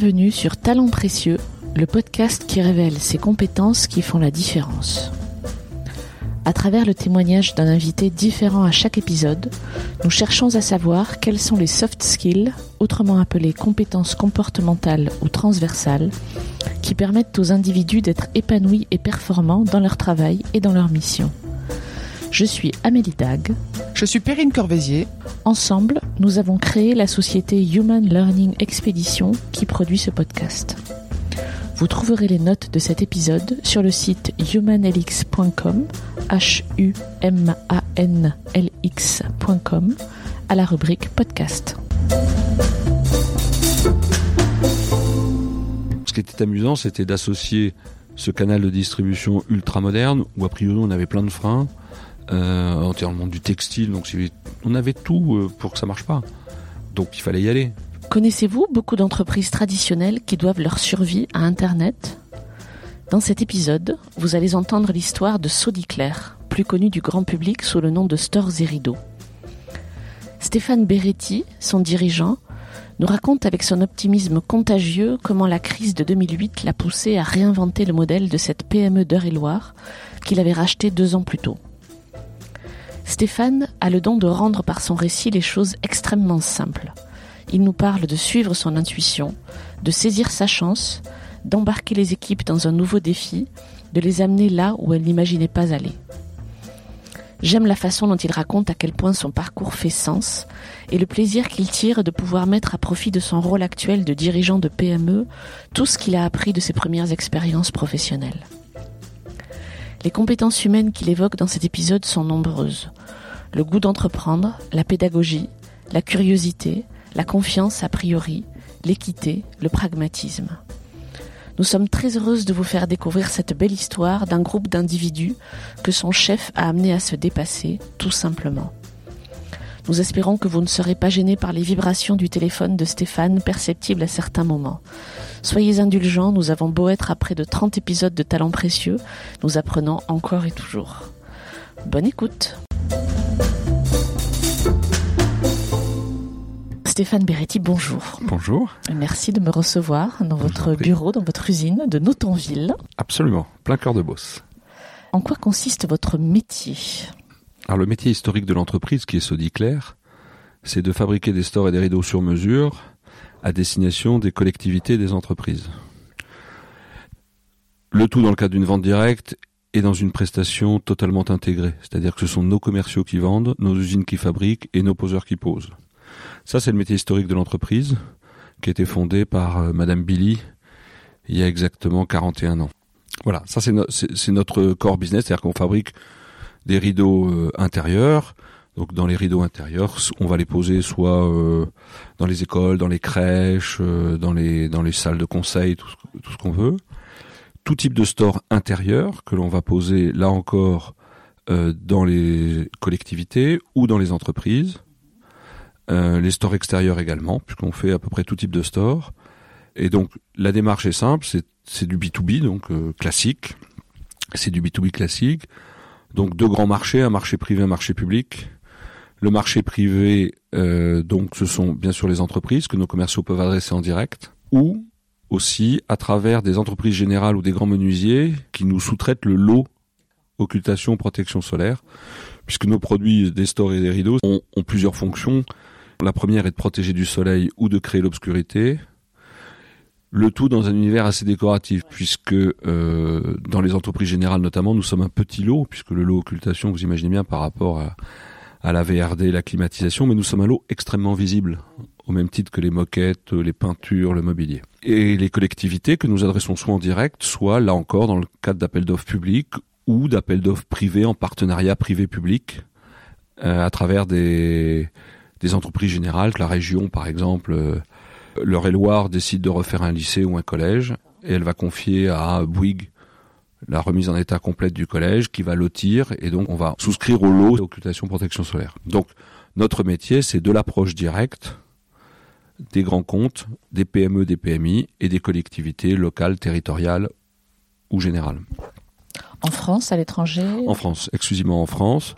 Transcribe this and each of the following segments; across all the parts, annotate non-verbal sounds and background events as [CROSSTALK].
Bienvenue sur Talents Précieux, le podcast qui révèle ces compétences qui font la différence. À travers le témoignage d'un invité différent à chaque épisode, nous cherchons à savoir quels sont les soft skills, autrement appelés compétences comportementales ou transversales, qui permettent aux individus d'être épanouis et performants dans leur travail et dans leur mission. Je suis Amélie Dag. Je suis Perrine Corvézier. Ensemble, nous avons créé la société Human Learning Expedition qui produit ce podcast. Vous trouverez les notes de cet épisode sur le site humanlx.com, h u m a n l x.com, à la rubrique podcast. Ce qui était amusant, c'était d'associer ce canal de distribution ultra moderne, où a priori on avait plein de freins, euh, entièrement du textile, donc on avait tout euh, pour que ça marche pas. Donc il fallait y aller. Connaissez-vous beaucoup d'entreprises traditionnelles qui doivent leur survie à Internet? Dans cet épisode, vous allez entendre l'histoire de Claire, plus connu du grand public sous le nom de Stores et Rideaux. Stéphane Beretti, son dirigeant, nous raconte avec son optimisme contagieux comment la crise de 2008 l'a poussé à réinventer le modèle de cette PME d'Eure-et-Loire qu'il avait racheté deux ans plus tôt. Stéphane a le don de rendre par son récit les choses extrêmement simples. Il nous parle de suivre son intuition, de saisir sa chance, d'embarquer les équipes dans un nouveau défi, de les amener là où elles n'imaginaient pas aller. J'aime la façon dont il raconte à quel point son parcours fait sens et le plaisir qu'il tire de pouvoir mettre à profit de son rôle actuel de dirigeant de PME tout ce qu'il a appris de ses premières expériences professionnelles. Les compétences humaines qu'il évoque dans cet épisode sont nombreuses. Le goût d'entreprendre, la pédagogie, la curiosité, la confiance a priori, l'équité, le pragmatisme. Nous sommes très heureuses de vous faire découvrir cette belle histoire d'un groupe d'individus que son chef a amené à se dépasser, tout simplement. Nous espérons que vous ne serez pas gênés par les vibrations du téléphone de Stéphane perceptibles à certains moments. Soyez indulgents, nous avons beau être à près de 30 épisodes de Talents précieux, nous apprenons encore et toujours. Bonne écoute Stéphane Beretti, bonjour. Bonjour. Merci de me recevoir dans votre bureau, dans votre usine de Notonville. Absolument, plein cœur de bosse. En quoi consiste votre métier? Alors le métier historique de l'entreprise, qui est Sodiclair, c'est de fabriquer des stores et des rideaux sur mesure à destination des collectivités et des entreprises. Le tout dans le cadre d'une vente directe et dans une prestation totalement intégrée. C'est-à-dire que ce sont nos commerciaux qui vendent, nos usines qui fabriquent et nos poseurs qui posent. Ça, c'est le métier historique de l'entreprise qui a été fondé par euh, Madame Billy il y a exactement 41 ans. Voilà, ça c'est notre core business, c'est-à-dire qu'on fabrique des rideaux euh, intérieurs, donc dans les rideaux intérieurs, on va les poser soit euh, dans les écoles, dans les crèches, euh, dans les dans les salles de conseil, tout, ce qu'on veut. Tout type de store intérieur que l'on va poser là encore euh, dans les collectivités ou dans les entreprises. les stores extérieurs également, puisqu'on fait à peu près tout type de store. Et donc la démarche est simple, c'est du B2B, donc classique. C'est du B2B classique. Donc deux grands marchés, un marché privé, un marché public le marché privé, euh, donc ce sont bien sûr les entreprises que nos commerciaux peuvent adresser en direct, ou aussi à travers des entreprises générales ou des grands menuisiers qui nous sous-traitent le lot occultation protection solaire, puisque nos produits des stores et des rideaux ont, plusieurs fonctions. La première est de protéger du soleil ou de créer l'obscurité. Le tout dans un univers assez décoratif, puisque euh, dans les entreprises générales notamment, nous sommes un petit lot, puisque le lot occultation, vous imaginez bien par rapport à, à la VRD, la climatisation, mais nous sommes un lot extrêmement visible, au même titre que les moquettes, les peintures, le mobilier. Et les collectivités que nous adressons soit en direct, soit là encore dans le cadre d'appels d'offres publics ou d'appels d'offres privés en partenariat privé-public, euh, à travers des, entreprises générales, que la région par exemple, euh, l'Eure-et-Loire décide de refaire un lycée ou un collège, et elle va confier à Bouygues la remise en état complète du collège qui va lotir et donc on va souscrire au lot d'occultation protection solaire. Donc notre métier c'est de l'approche directe des grands comptes, des PME, des PMI et des collectivités locales, territoriales ou générales. En France, à l'étranger? En France, exclusivement en France.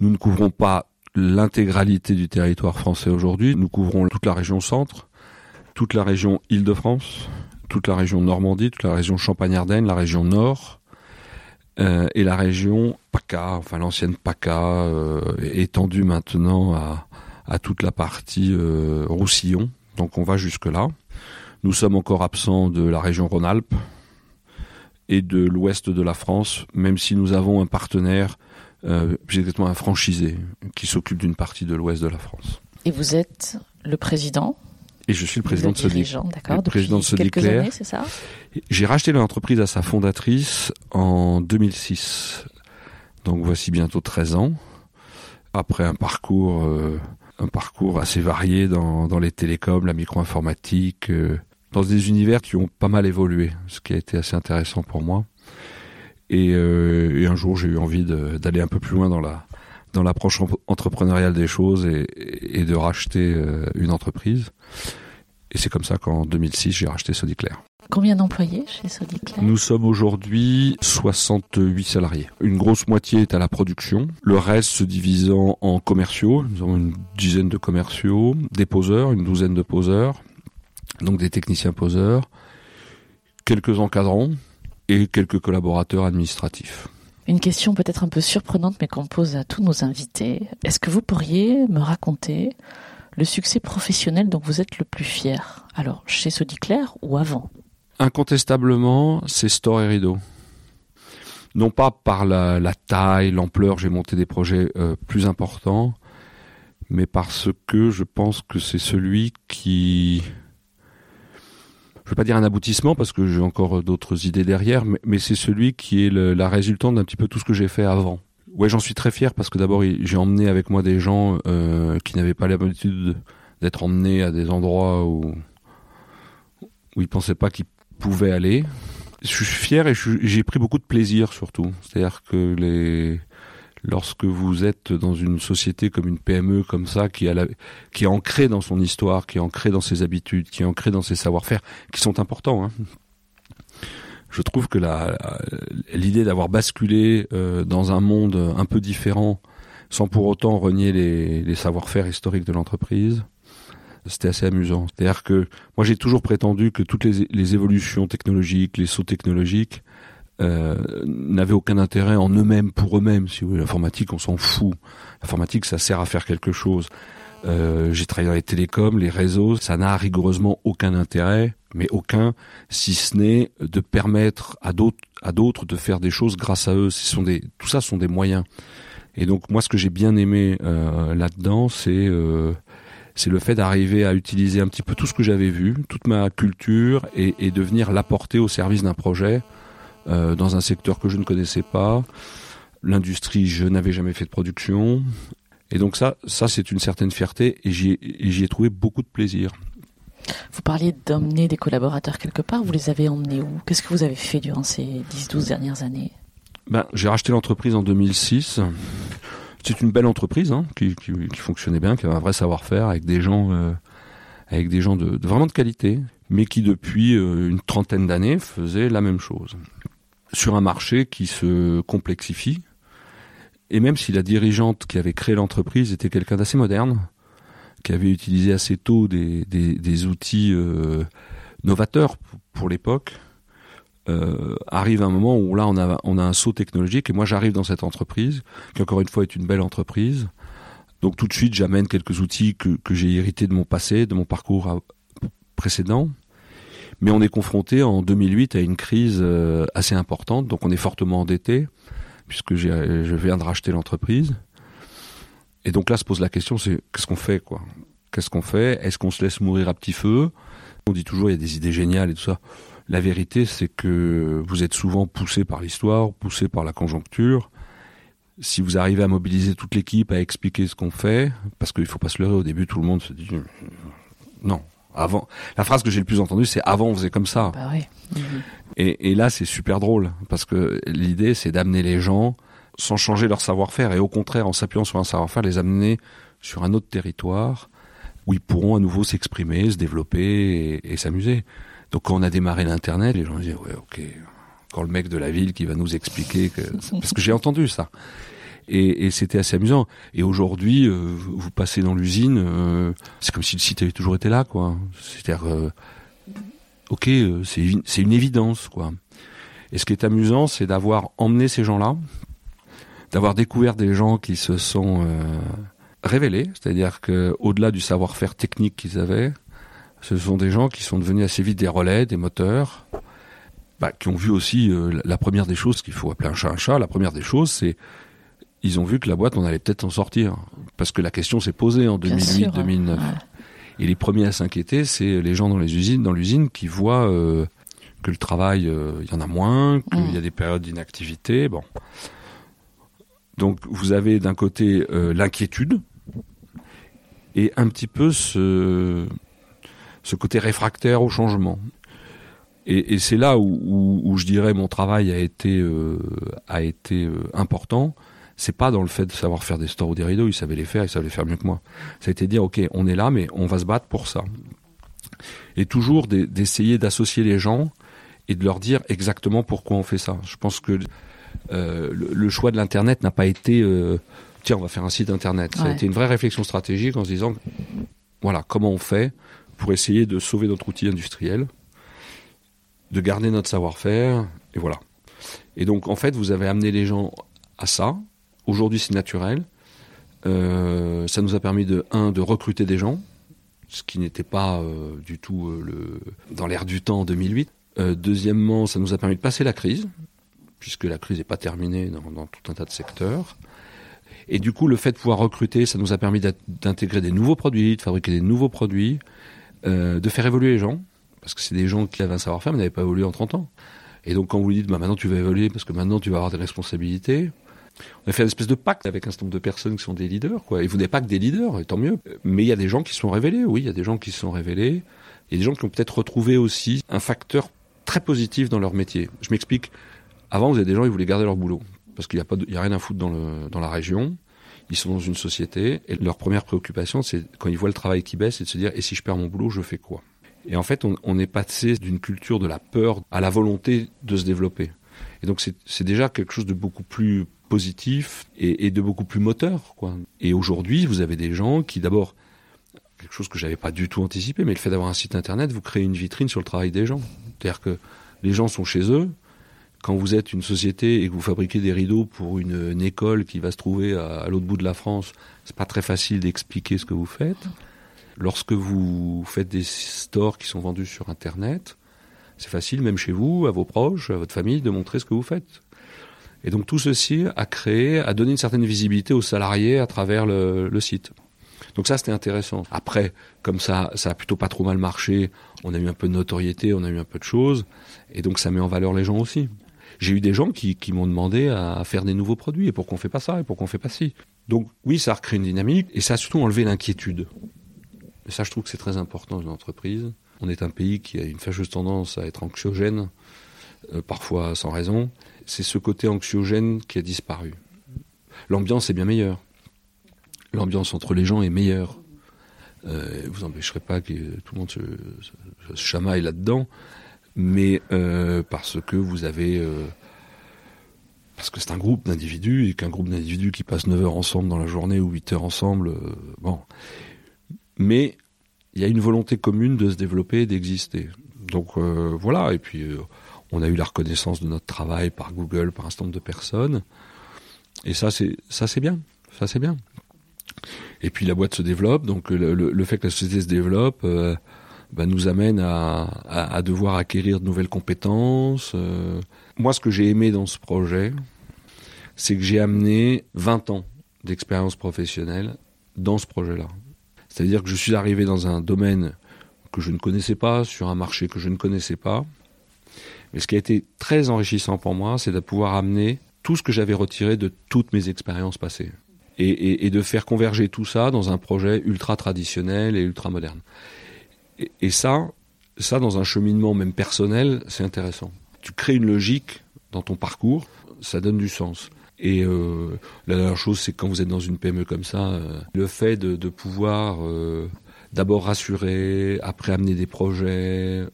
Nous ne couvrons pas l'intégralité du territoire français aujourd'hui, nous couvrons toute la région centre, toute la région Île-de-France, toute la région Normandie, toute la région Champagne-Ardenne, la région Nord euh, et la région PACA, enfin l'ancienne PACA, euh, étendue maintenant à, toute la partie euh, Roussillon. Donc on va jusque-là. Nous sommes encore absents de la région Rhône-Alpes et de l'ouest de la France, même si nous avons un partenaire, euh, exactement un franchisé, qui s'occupe d'une partie de l'ouest de la France. Et vous êtes le président et je suis le président de. D'accord. Président de c'est ça? J'ai racheté l'entreprise à sa fondatrice en 2006. Donc voici bientôt 13 ans. Après un parcours, euh, un parcours assez varié dans, dans les télécoms, la micro-informatique, euh, dans des univers qui ont pas mal évolué, ce qui a été assez intéressant pour moi. Et, euh, et un jour, j'ai eu envie d'aller un peu plus loin dans la dans l'approche entrepreneuriale des choses et, et de racheter euh, une entreprise. Et c'est comme ça qu'en 2006, j'ai racheté Sodiclair. Combien d'employés chez Sodiclair? Nous sommes aujourd'hui 68 salariés. Une grosse moitié est à la production, le reste se divisant en commerciaux. Nous avons une dizaine de commerciaux, des poseurs, une douzaine de poseurs, donc des techniciens poseurs, quelques encadrants et quelques collaborateurs administratifs. Une question peut-être un peu surprenante, mais qu'on pose à tous nos invités. Est-ce que vous pourriez me raconter le succès professionnel dont vous êtes le plus fier? Alors, chez Sodiclair ou avant? Incontestablement, c'est Store et Rideau. Non pas par la, taille, l'ampleur, j'ai monté des projets euh, plus importants, mais parce que je pense que c'est celui qui je vais pas dire un aboutissement parce que j'ai encore d'autres idées derrière, mais, c'est celui qui est la résultante d'un petit peu tout ce que j'ai fait avant. Ouais, j'en suis très fier parce que d'abord j'ai emmené avec moi des gens euh, qui n'avaient pas l'habitude d'être emmenés à des endroits où où ils pensaient pas qu'ils pouvaient aller. Je suis fier et j'ai pris beaucoup de plaisir surtout. C'est-à-dire que les lorsque vous êtes dans une société comme une PME comme ça, qui, a qui est ancrée dans son histoire, qui est ancrée dans ses habitudes, qui est ancrée dans ses savoir-faire, qui sont importants. Hein. Je trouve que l'idée d'avoir basculé euh, dans un monde un peu différent, sans pour autant renier les, les savoir-faire historiques de l'entreprise, c'était assez amusant. C'est-à-dire que moi j'ai toujours prétendu que toutes les, les évolutions technologiques, les sauts technologiques, euh, n'avaient aucun intérêt en eux-mêmes, pour eux-mêmes. Si vous l'informatique, on s'en fout. L'informatique, ça sert à faire quelque chose. Euh, j'ai travaillé dans les télécoms, les réseaux, ça n'a rigoureusement aucun intérêt, mais aucun, si ce n'est de permettre à d'autres, à d'autres de faire des choses grâce à eux. Ce sont des, tout ça sont des moyens. Et donc moi, ce que j'ai bien aimé euh, là-dedans, c'est euh, c'est le fait d'arriver à utiliser un petit peu tout ce que j'avais vu, toute ma culture, et, et de venir l'apporter au service d'un projet euh, dans un secteur que je ne connaissais pas. L'industrie, je n'avais jamais fait de production. Et donc ça, ça c'est une certaine fierté et j'y ai, ai trouvé beaucoup de plaisir. Vous parliez d'emmener des collaborateurs quelque part, vous les avez emmenés où? Qu'est-ce que vous avez fait durant ces 10-12 dernières années? Ben, J'ai racheté l'entreprise en 2006. C'est une belle entreprise hein, qui, qui, qui, fonctionnait bien, qui avait un vrai savoir-faire avec des gens, euh, avec des gens de, de, vraiment de qualité, mais qui depuis euh, une trentaine d'années faisait la même chose sur un marché qui se complexifie. Et même si la dirigeante qui avait créé l'entreprise était quelqu'un d'assez moderne, qui avait utilisé assez tôt des, outils euh, novateurs pour l'époque, euh, arrive un moment où là on a, un saut technologique et moi j'arrive dans cette entreprise, qui encore une fois est une belle entreprise. Donc tout de suite j'amène quelques outils que, que j'ai hérités de mon passé, de mon parcours précédent. Mais on est confronté en 2008 à une crise euh, assez importante, donc on est fortement endetté, puisque je viens de racheter l'entreprise. Et donc là se pose la question, c'est qu'est-ce qu'on fait quoi? Qu'est-ce qu'on fait? Est-ce qu'on se laisse mourir à petit feu? On dit toujours il y a des idées géniales et tout ça. La vérité, c'est que vous êtes souvent poussé par l'histoire, poussé par la conjoncture. Si vous arrivez à mobiliser toute l'équipe, à expliquer ce qu'on fait, parce qu'il faut pas se leurrer, au début tout le monde se dit non, avant, la phrase que j'ai le plus entendue, c'est avant on faisait comme ça. Bah et, et, là, c'est super drôle parce que l'idée, c'est d'amener les gens sans changer leur savoir-faire et au contraire, en s'appuyant sur un savoir-faire, les amener sur un autre territoire où ils pourront à nouveau s'exprimer, se développer et, s'amuser. Donc quand on a démarré l'internet, les gens disaient ouais, ok, quand le mec de la ville qui va nous expliquer que parce que j'ai entendu ça. Et, c'était assez amusant. Et aujourd'hui, euh, vous passez dans l'usine, euh, c'est comme si le site avait toujours été là, quoi. C'est-à-dire, euh, ok, c'est une, évidence, quoi. Et ce qui est amusant, c'est d'avoir emmené ces gens-là, d'avoir découvert des gens qui se sont révélés, c'est-à-dire que au-delà du savoir-faire technique qu'ils avaient, ce sont des gens qui sont devenus assez vite des relais, des moteurs, bah, qui ont vu aussi la première des choses qu'il faut appeler un chat un chat. La première des choses, c'est ils ont vu que la boîte, on allait peut-être en sortir, parce que la question s'est posée en Bien sûr, 2008-2009. ouais. Et les premiers à s'inquiéter, c'est les gens dans les usines, dans l'usine, qui voient euh, que le travail, euh, il y en a moins, qu'il Mm. y a des périodes d'inactivité. Bon. Donc vous avez d'un côté euh, l'inquiétude et un petit peu ce, ce côté réfractaire au changement. Et, et c'est là où, où, où je dirais mon travail a été euh, a été important. C'est pas dans le fait de savoir faire des stores ou des rideaux, ils savaient les faire, ils savaient les faire mieux que moi. Ça a été dire ok, on est là, mais on va se battre pour ça. Et toujours d'e- d'essayer d'associer les gens et de leur dire exactement pourquoi on fait ça. Je pense que euh, le, le choix de l'internet n'a pas été euh, tiens on va faire un site internet. Ça a été une vraie réflexion stratégique en se disant voilà comment on fait pour essayer de sauver notre outil industriel, de garder notre savoir-faire et voilà. Et donc en fait vous avez amené les gens à ça. Aujourd'hui c'est naturel. Euh, ça nous a permis de un de recruter des gens, ce qui n'était pas euh, du tout euh, le dans l'air du temps en 2008. Euh, deuxièmement, ça nous a permis de passer la crise, puisque la crise n'est pas terminée dans, tout un tas de secteurs. Et du coup, le fait de pouvoir recruter, ça nous a permis d'intégrer des nouveaux produits, de fabriquer des nouveaux produits, de faire évoluer les gens, parce que c'est des gens qui avaient un savoir-faire mais n'avaient pas évolué en 30 ans. Et donc, quand vous lui dites, bah, maintenant tu vas évoluer parce que maintenant tu vas avoir des responsabilités, on a fait une espèce de pacte avec un certain nombre de personnes qui sont des leaders, quoi. Et vous n'êtes pas que des leaders, tant mieux. Mais il y a des gens qui sont révélés, oui, il y a des gens qui sont révélés. Il y a des gens qui ont peut-être retrouvé aussi un facteur très positif dans leur métier. Je m'explique. Avant, vous avez des gens, ils voulaient garder leur boulot. Parce qu'il n'y a, pas il y a rien à foutre dans, la région. Ils sont dans une société. Et leur première préoccupation, c'est quand ils voient le travail qui baisse, c'est de se dire, et si je perds mon boulot, je fais quoi? Et en fait, on, est passé d'une culture de la peur à la volonté de se développer. Et donc, c'est déjà quelque chose de beaucoup plus positif et, de beaucoup plus moteur. Et aujourd'hui, vous avez des gens qui, d'abord, quelque chose que j'avais pas du tout anticipé, mais le fait d'avoir un site internet, vous créez une vitrine sur le travail des gens. C'est-à-dire que les gens sont chez eux. Quand vous êtes une société et que vous fabriquez des rideaux pour une, une école qui va se trouver à, à l'autre bout de la France, c'est pas très facile d'expliquer ce que vous faites. Lorsque vous faites des stores qui sont vendus sur internet, c'est facile, même chez vous, à vos proches, à votre famille, de montrer ce que vous faites. Et donc tout ceci a créé, a donné une certaine visibilité aux salariés à travers le, le site. Donc ça, c'était intéressant. Après, comme ça, ça a plutôt pas trop mal marché, on a eu un peu de notoriété, on a eu un peu de choses, et donc ça met en valeur les gens aussi. J'ai eu des gens qui, qui m'ont demandé à, faire des nouveaux produits, et pourquoi on fait pas ça, et pourquoi on fait pas ci. Donc oui, ça a recréé une dynamique, et ça a surtout enlevé l'inquiétude. Et ça, je trouve que c'est très important dans une entreprise. On est un pays qui a une fâcheuse tendance à être anxiogène, euh, parfois sans raison. C'est ce côté anxiogène qui a disparu. L'ambiance est bien meilleure. L'ambiance entre les gens est meilleure. Euh, vous empêcherez pas que tout le monde se, chamaille là-dedans, mais euh, parce que vous avez... euh, parce que c'est un groupe d'individus, et qu'un groupe d'individus qui passe 9 heures ensemble dans la journée ou 8 heures ensemble, bon. Mais il y a une volonté commune de se développer et d'exister. Donc voilà, et puis on a eu la reconnaissance de notre travail par Google, par un certain nombre de personnes. Et ça, c'est ça, c'est bien. Ça, c'est bien. Et puis la boîte se développe, donc le, fait que la société se développe euh, bah, nous amène à, à- à devoir acquérir de nouvelles compétences. euh. Moi, ce que j'ai aimé dans ce projet, c'est que j'ai amené 20 ans d'expérience professionnelle dans ce projet-là. C'est-à-dire que je suis arrivé dans un domaine que je ne connaissais pas, sur un marché que je ne connaissais pas. Mais ce qui a été très enrichissant pour moi, c'est de pouvoir amener tout ce que j'avais retiré de toutes mes expériences passées. Et, de faire converger tout ça dans un projet ultra traditionnel et ultra moderne. Et, ça, ça, dans un cheminement même personnel, c'est intéressant. Tu crées une logique dans ton parcours, ça donne du sens. Et euh, la dernière chose, c'est quand vous êtes dans une PME comme ça, euh, le fait de, de pouvoir euh, d'abord rassurer, après amener des projets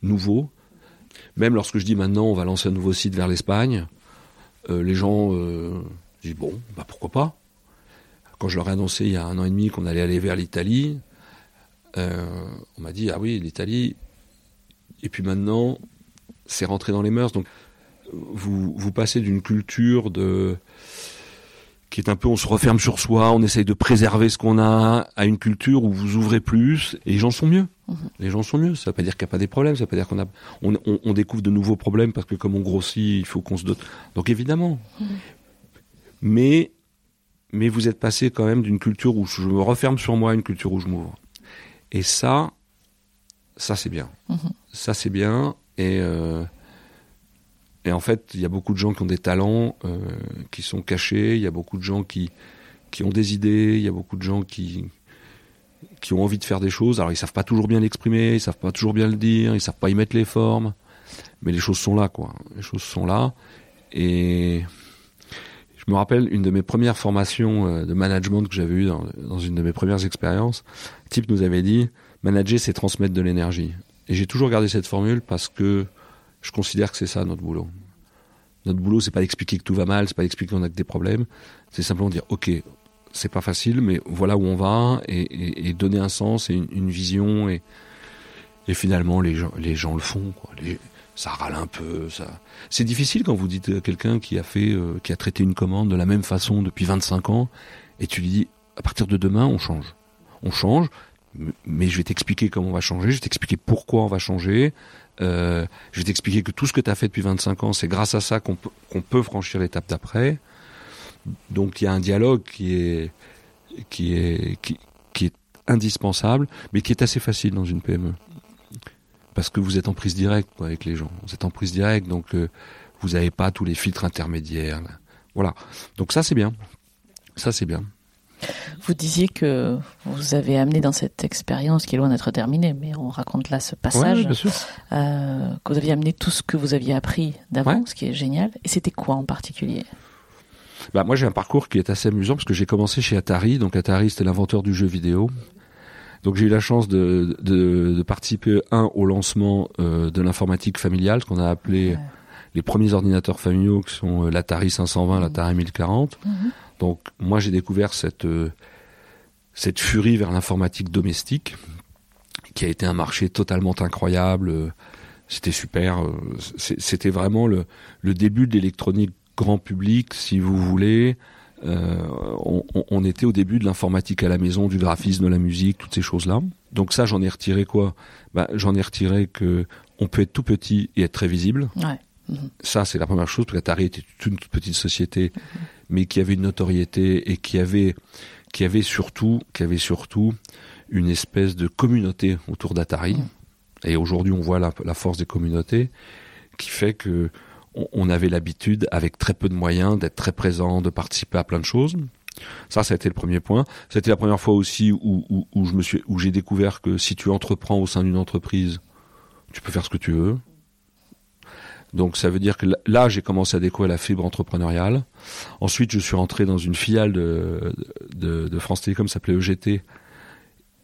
nouveaux, même lorsque je dis maintenant on va lancer un nouveau site vers l'Espagne, euh, les gens euh, Je dis bon, bah pourquoi pas. Quand je leur ai annoncé il y a un an et demi qu'on allait aller vers l'Italie, euh, on m'a dit ah oui l'Italie. Et puis maintenant, c'est rentré dans les mœurs. Donc vous, vous passez d'une culture de qui est un peu on se referme sur soi, on essaye de préserver ce qu'on a, à une culture où vous ouvrez plus et les gens sont mieux. Mhm. Les gens sont mieux. Ça veut pas dire qu'il n'y a pas des problèmes, ça veut pas dire qu'on a, on, on, découvre de nouveaux problèmes parce que comme on grossit, il faut qu'on se dote. Donc évidemment. Mhm. Mais, mais vous êtes passé quand même d'une culture où je me referme sur moi à une culture où je m'ouvre. Et ça, ça c'est bien. Mhm. Ça c'est bien. Et, euh, et en fait, il y a beaucoup de gens qui ont des talents euh, qui sont cachés. Il y a beaucoup de gens qui qui ont des idées. Il y a beaucoup de gens qui qui ont envie de faire des choses. Alors ils savent pas toujours bien l'exprimer, ils savent pas toujours bien le dire, ils savent pas y mettre les formes, mais les choses sont là, quoi. Les choses sont là. Et je me rappelle une de mes premières formations euh, de management que j'avais eues dans, une de mes premières expériences. Le type nous avait dit manager, c'est transmettre de l'énergie. Et j'ai toujours gardé cette formule parce que je considère que c'est ça notre boulot. Notre boulot, c'est pas d'expliquer que tout va mal, c'est pas d'expliquer qu'on a que des problèmes, c'est simplement dire ok, c'est pas facile, mais voilà où on va et, donner un sens et une, vision et, finalement les gens, les gens le font. Quoi. ça râle un peu. Ça... C'est difficile quand vous dites à quelqu'un qui a fait, euh, qui a traité une commande de la même façon depuis 25 ans et tu lui dis à partir de demain on change, on change, mais je vais t'expliquer comment on va changer, je vais t'expliquer pourquoi on va changer. Euh, je vais t'expliquer que tout ce que tu as fait depuis 25 ans, c'est grâce à ça qu'on peut, qu'on peut franchir l'étape d'après. Donc il y a un dialogue qui est, qui est, qui, est indispensable, mais qui est assez facile dans une PME. Parce que vous êtes en prise directe avec les gens. Vous êtes en prise directe, donc euh, vous n'avez pas tous les filtres intermédiaires. Voilà. Donc ça c'est bien. Ça c'est bien. Vous disiez que vous avez amené dans cette expérience qui est loin d'être terminée, mais on raconte là ce passage, euh, que vous aviez amené tout ce que vous aviez appris d'avant, ce qui est génial. Et c'était quoi en particulier? Bah, Moi j'ai un parcours qui est assez amusant parce que j'ai commencé chez Atari, donc Atari c'était l'inventeur du jeu vidéo. Donc j'ai eu la chance de, de, de participer, un, au lancement euh, de l'informatique familiale, ce qu'on a appelé les premiers ordinateurs familiaux, qui sont euh, l'Atari 520, l'Atari 1040. Donc moi j'ai découvert cette euh, cette furie vers l'informatique domestique qui a été un marché totalement incroyable. C'était super. Euh, c'était vraiment le, le début de l'électronique grand public, si vous voulez. Euh, on, on, était au début de l'informatique à la maison, du graphisme, de la musique, toutes ces choses-là. Donc ça, j'en ai retiré quoi? Bah, J'en ai retiré que on peut être tout petit et être très visible. Ouais. Ça, c'est la première chose, parce qu'Atari était une toute petite société, mais qui avait une notoriété et qui avait, qui avait surtout, qui avait surtout une espèce de communauté autour d'Atari. Et aujourd'hui, on voit la, force des communautés qui fait que on, avait l'habitude, avec très peu de moyens, d'être très présent, de participer à plein de choses. Ça, ça a été le premier point. C'était la première fois aussi où, où, où je me suis, où j'ai découvert que si tu entreprends au sein d'une entreprise, tu peux faire ce que tu veux. Donc ça veut dire que là, j'ai commencé à découvrir la fibre entrepreneuriale. Ensuite, je suis rentré dans une filiale de, France Télécom, s'appelait EGT.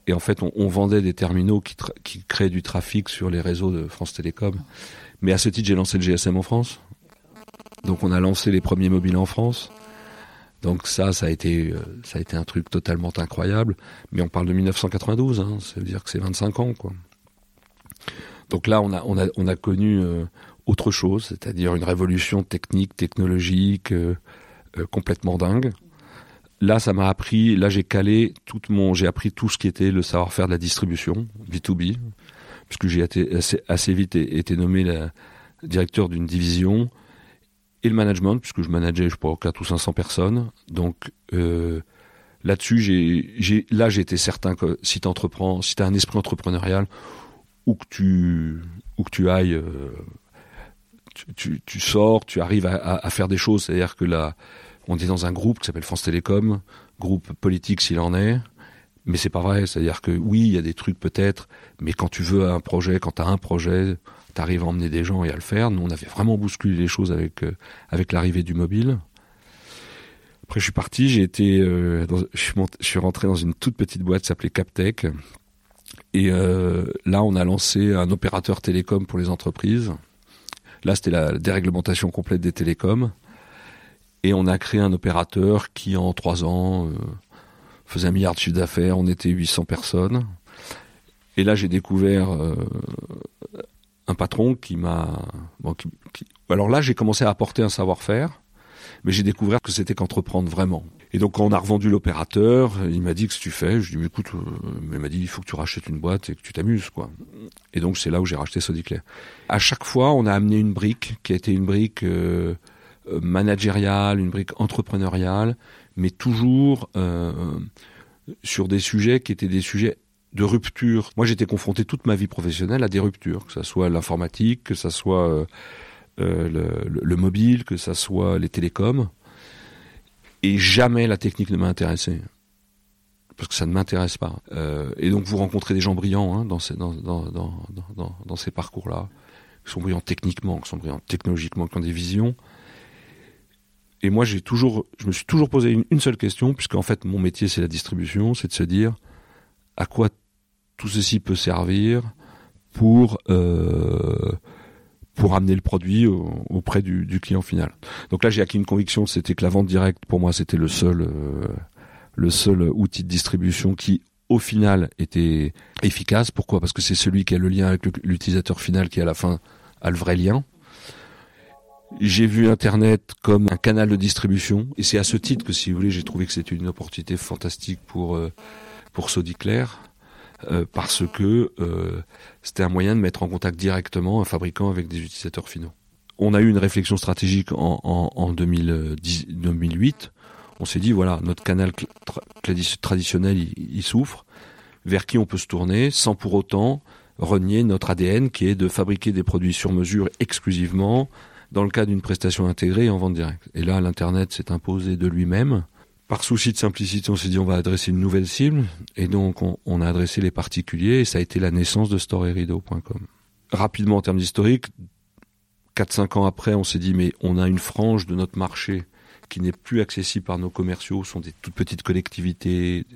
Et en fait, on, on vendait des terminaux qui, qui créaient du trafic sur les réseaux de France Télécom. Mais à ce titre, j'ai lancé le GSM en France. Donc on a lancé les premiers mobiles en France. Donc ça, ça a été, euh, ça a été un truc totalement incroyable. Mais on parle de 1992, hein, ça veut dire que c'est 25 ans, quoi. Donc là, on a, on a, on a connu euh, autre chose, c'est-à-dire une révolution technique, technologique euh, euh, complètement dingue. Là, ça m'a appris, là j'ai calé tout mon, j'ai appris tout ce qui était le savoir-faire de la distribution, B2B, puisque j'ai assez, assez, vite été nommé directeur d'une division, et le management, puisque je manageais, je crois, 4 ou 500 personnes. Donc, euh, là-dessus, j'ai, j'ai, là, j'étais certain que si tu entreprends, si tu as un esprit entrepreneurial, où que tu, où que tu ailles, tu, sors, tu arrives à, faire des choses. C'est-à-dire que là, on est dans un groupe qui s'appelle France Télécom, groupe politique s'il en est, mais c'est pas vrai. C'est-à-dire que oui, il y a des trucs peut-être, mais quand tu veux un projet, quand tu as un projet, tu arrives à emmener des gens et à le faire. Nous, on avait vraiment bousculé les choses avec euh, l'arrivée du mobile. Après, je suis parti, j'ai été, euh, je, suis je, suis rentré dans une toute petite boîte qui s'appelait Captech. Et euh, là, on a lancé un opérateur télécom pour les entreprises Là, c'était la déréglementation complète des télécoms. Et on a créé un opérateur qui, en trois ans, euh, faisait un milliard de chiffre d'affaires. On était 800 personnes. Et là, j'ai découvert euh, un patron qui m'a. Alors là, j'ai commencé à apporter un savoir-faire, mais j'ai découvert que c'était qu'entreprendre vraiment. Et donc, quand on a revendu l'opérateur, il m'a dit que ce que tu fais? Je lui ai dit, écoute, euh, il m'a dit, il faut que tu rachètes une boîte et que tu t'amuses, quoi. Et donc, c'est là où j'ai racheté Sodiclair. À chaque fois, on a amené une brique qui a été une brique euh, euh, managériale, une brique entrepreneuriale, mais toujours euh, sur des sujets qui étaient des sujets de rupture. Moi, j'étais confronté toute ma vie professionnelle à des ruptures, que ce soit l'informatique, que ce soit euh, euh, le, le- le mobile, que ce soit les télécoms. Et jamais la technique ne m'a intéressé. Parce que ça ne m'intéresse pas. Euh, et donc, vous rencontrez des gens brillants hein, dans ces, dans, dans, dans, ces parcours-là, qui sont brillants techniquement, qui sont brillants technologiquement, qui ont des visions. Et moi, j'ai toujours, je me suis toujours posé une, une seule question, puisqu'en fait, mon métier, c'est la distribution, c'est de se dire à quoi tout ceci peut servir pour euh, pour amener le produit au- auprès du, du client final. Donc là, j'ai acquis une conviction, c'était que la vente directe, pour moi, c'était le seul euh, le seul outil de distribution qui, au final, était efficace. Pourquoi? Parce que c'est celui qui a le lien avec l'utilisateur final qui, à la fin, a le vrai lien. J'ai vu Internet comme un canal de distribution, et c'est à ce titre que, si vous voulez, j'ai trouvé que c'était une opportunité fantastique pour euh, pour Sodiclair, euh, parce que euh, c'était un moyen de mettre en contact directement un fabricant avec des utilisateurs finaux. On a eu une réflexion stratégique en, en, en 2010, 2008. On s'est dit voilà, notre canal traditionnel, il, souffre. Vers qui on peut se tourner sans pour autant renier notre ADN qui est de fabriquer des produits sur mesure exclusivement dans le cas d'une prestation intégrée en vente directe. Et là, l'Internet s'est imposé de lui-même. Par souci de simplicité, on s'est dit on va adresser une nouvelle cible. Et donc, on, a adressé les particuliers et ça a été la naissance de storyrideau.com. Rapidement, en termes d'historique, 4-5 ans après, on s'est dit mais on a une frange de notre marché qui n'est plus accessible par nos commerciaux, sont des toutes petites collectivités